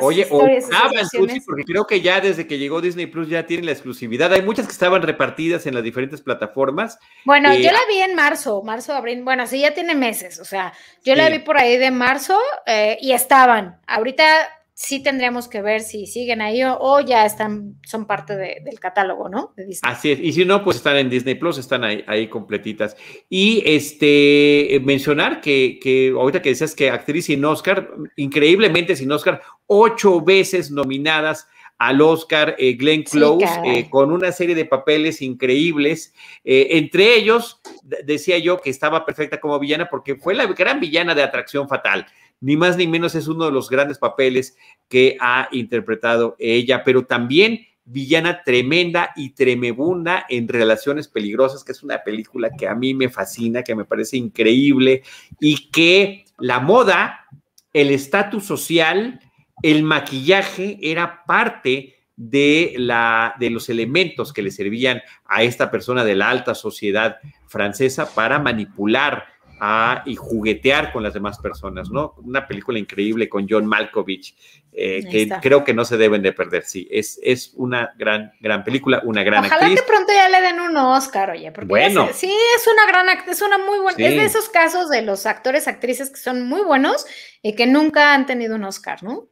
Oye, historias, porque creo que ya desde que llegó Disney Plus ya tienen la exclusividad. Hay muchas que estaban repartidas en las diferentes plataformas. Bueno, yo eh, la vi en marzo, marzo, abril. Bueno, sí, ya tiene meses. O sea, yo la vi por ahí de marzo eh, y estaban. Ahorita sí tendríamos que ver si siguen ahí o, ya están, son parte del catálogo, ¿no? Así es, y si no, pues están en Disney Plus, están ahí, ahí completitas. Y este, mencionar que, que ahorita que decías que actriz sin Oscar, increíblemente sin Oscar, ocho veces nominadas al Oscar eh, Glenn Close eh, con una serie de papeles increíbles. Eh, entre ellos, decía yo que estaba perfecta como villana porque fue la gran villana de Atracción Fatal ni más ni menos es uno de los grandes papeles que ha interpretado ella, pero también villana tremenda y tremebunda en Relaciones Peligrosas, que es una película que a mí me fascina, que me parece increíble y que la moda, el estatus social, el maquillaje era parte de, la, de los elementos que le servían a esta persona de la alta sociedad francesa para manipular y juguetear con las demás personas, ¿no? Una película increíble con John Malkovich, eh, que creo que no se deben de perder, sí, es, es una gran, gran película, una gran Ojalá que pronto ya le den un Oscar, oye, porque bueno. sí, es una gran actriz, es una muy buena, es de esos casos de los actores, actrices que son muy buenos y que nunca han tenido un Oscar, ¿no?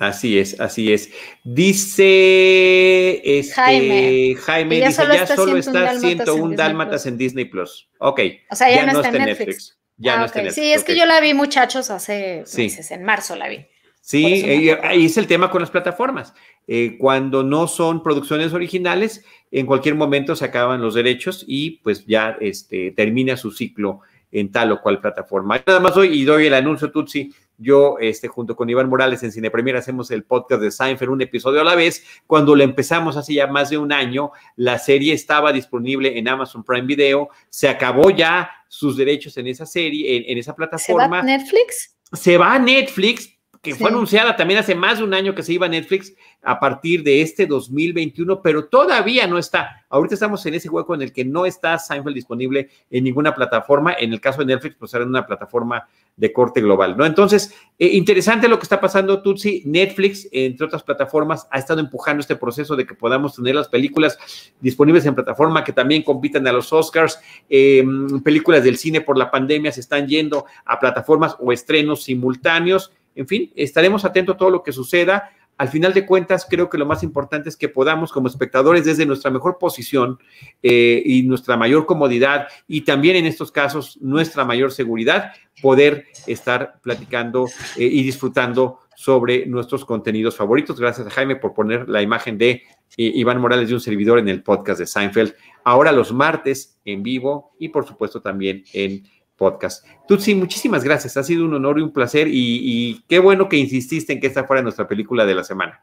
Así es, así es. Dice este, Jaime, Jaime dice, ya solo está 101 Dálmatas en Disney Plus. Ok. O sea, ya, no, está en Netflix. Ya no ah, está en Netflix. Sí, es que yo la vi, muchachos, hace meses, en marzo la vi. Sí, eh, ahí es el tema con las plataformas. Eh, cuando no son producciones originales, en cualquier momento se acaban los derechos y pues ya este, termina su ciclo en tal o cual plataforma. Nada más hoy y doy el anuncio, Tutsi, yo, este, junto con Iván Morales en Cine Premier, hacemos el podcast de Seinfeld, un episodio a la vez. Cuando lo empezamos hace ya más de un año, la serie estaba disponible en Amazon Prime Video. Se acabó ya sus derechos en esa serie, en, esa plataforma. ¿Se va a Netflix? Se va a Netflix que fue anunciada también hace más de un año que se iba a Netflix a partir de este 2021, pero todavía no está. Ahorita estamos en ese hueco en el que no está Seinfeld disponible en ninguna plataforma. En el caso de Netflix, pues era una plataforma de corte global, ¿no? Entonces, eh, interesante lo que está pasando, Tutsi. Netflix, entre otras plataformas, ha estado empujando este proceso de que podamos tener las películas disponibles en plataforma que también compitan a los Oscars. Em, películas del cine por la pandemia se están yendo a plataformas o estrenos simultáneos. En fin, estaremos atentos a todo lo que suceda al final de cuentas, creo que lo más importante es que podamos como espectadores desde nuestra mejor posición eh, y nuestra mayor comodidad y también en estos casos nuestra mayor seguridad, poder estar platicando eh, y disfrutando sobre nuestros contenidos favoritos. Gracias a Jaime por poner la imagen de eh, Iván Morales de un servidor en el podcast de Seinfeld. Ahora los martes en vivo y por supuesto también en podcast. Tutsi, muchísimas gracias. Ha sido un honor y un placer y, qué bueno que insististe en que esta fuera nuestra película de la semana.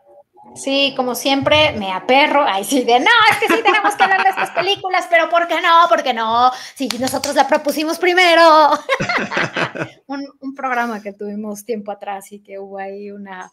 Sí, como siempre, me aperro. Ay, sí, de no, es que sí tenemos que hablar de estas películas, pero ¿por qué no? ¿Por qué no? Si nosotros la propusimos primero. un, programa que tuvimos tiempo atrás y que hubo ahí una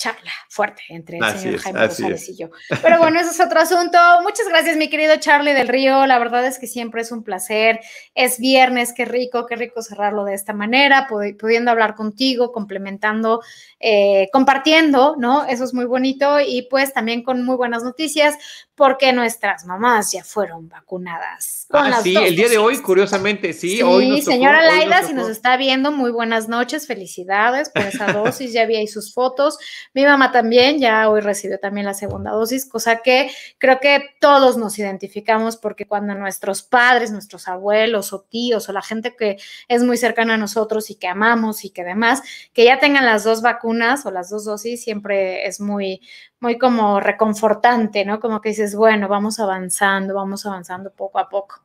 charla fuerte entre el señor Jaime Rosales y yo. Pero bueno, eso es otro asunto. Muchas gracias, mi querido Charlie del Río. La verdad es que siempre es un placer. Es viernes, qué rico, qué rico cerrarlo de esta manera, pudiendo hablar contigo, complementando, eh, compartiendo, ¿no? Eso es muy bonito y pues también con muy buenas noticias porque nuestras mamás ya fueron vacunadas. ah, sí, el día de hoy, curiosamente, sí. Sí, hoy señora Laida, si nos está viendo, muy buenas noches, felicidades por esa dosis, ya vi ahí sus fotos. Mi mamá también, ya hoy recibió también la segunda dosis, cosa que creo que todos nos identificamos porque cuando nuestros padres, nuestros abuelos o tíos o la gente que es muy cercana a nosotros y que amamos y que demás, que ya tengan las dos vacunas o las dos dosis, siempre es muy, muy como reconfortante, ¿no? Como que dices, bueno, vamos avanzando, vamos avanzando poco a poco.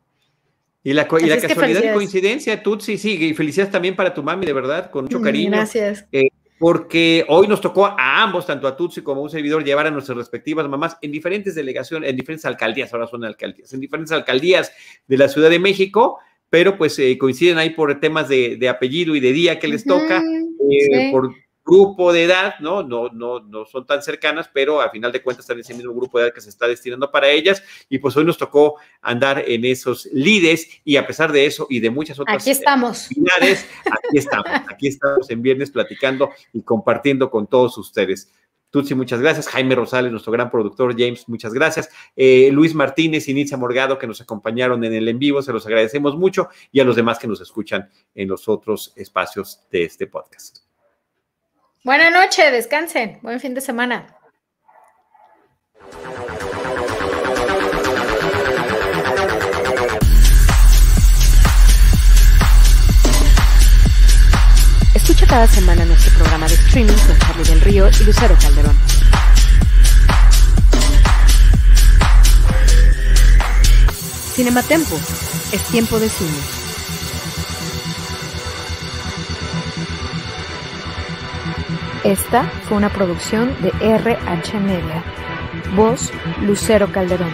Y la, y la casualidad y coincidencia, Tutsi, sí, y felicidades también para tu mami, de verdad, con mucho mm, cariño. Gracias. Eh, porque hoy nos tocó a ambos, tanto a Tutsi como a un servidor, llevar a nuestras respectivas mamás en diferentes delegaciones, en diferentes alcaldías, ahora son alcaldías, en diferentes alcaldías de la Ciudad de México, pero pues eh, coinciden ahí por temas de, apellido y de día que les toca, eh, por grupo de edad, ¿no? No, no, no son tan cercanas, pero a final de cuentas están en ese mismo grupo de edad que se está destinando para ellas. Y pues hoy nos tocó andar en esos lides y a pesar de eso y de muchas otras aquí estamos. aquí estamos, aquí estamos en viernes platicando y compartiendo con todos ustedes. Tutsi, muchas gracias. Jaime Rosales, nuestro gran productor. James, muchas gracias. Eh, Luis Martínez y Nitza Morgado, que nos acompañaron en el en vivo, se los agradecemos mucho. Y a los demás que nos escuchan en los otros espacios de este podcast. Buenas noches, descansen. Buen fin de semana. Escucha cada semana nuestro programa de streaming con Charlie del Río y Lucero Calderón. Cinematempo. Es tiempo de cine. Esta fue una producción de RH Media. Voz Lucero Calderón.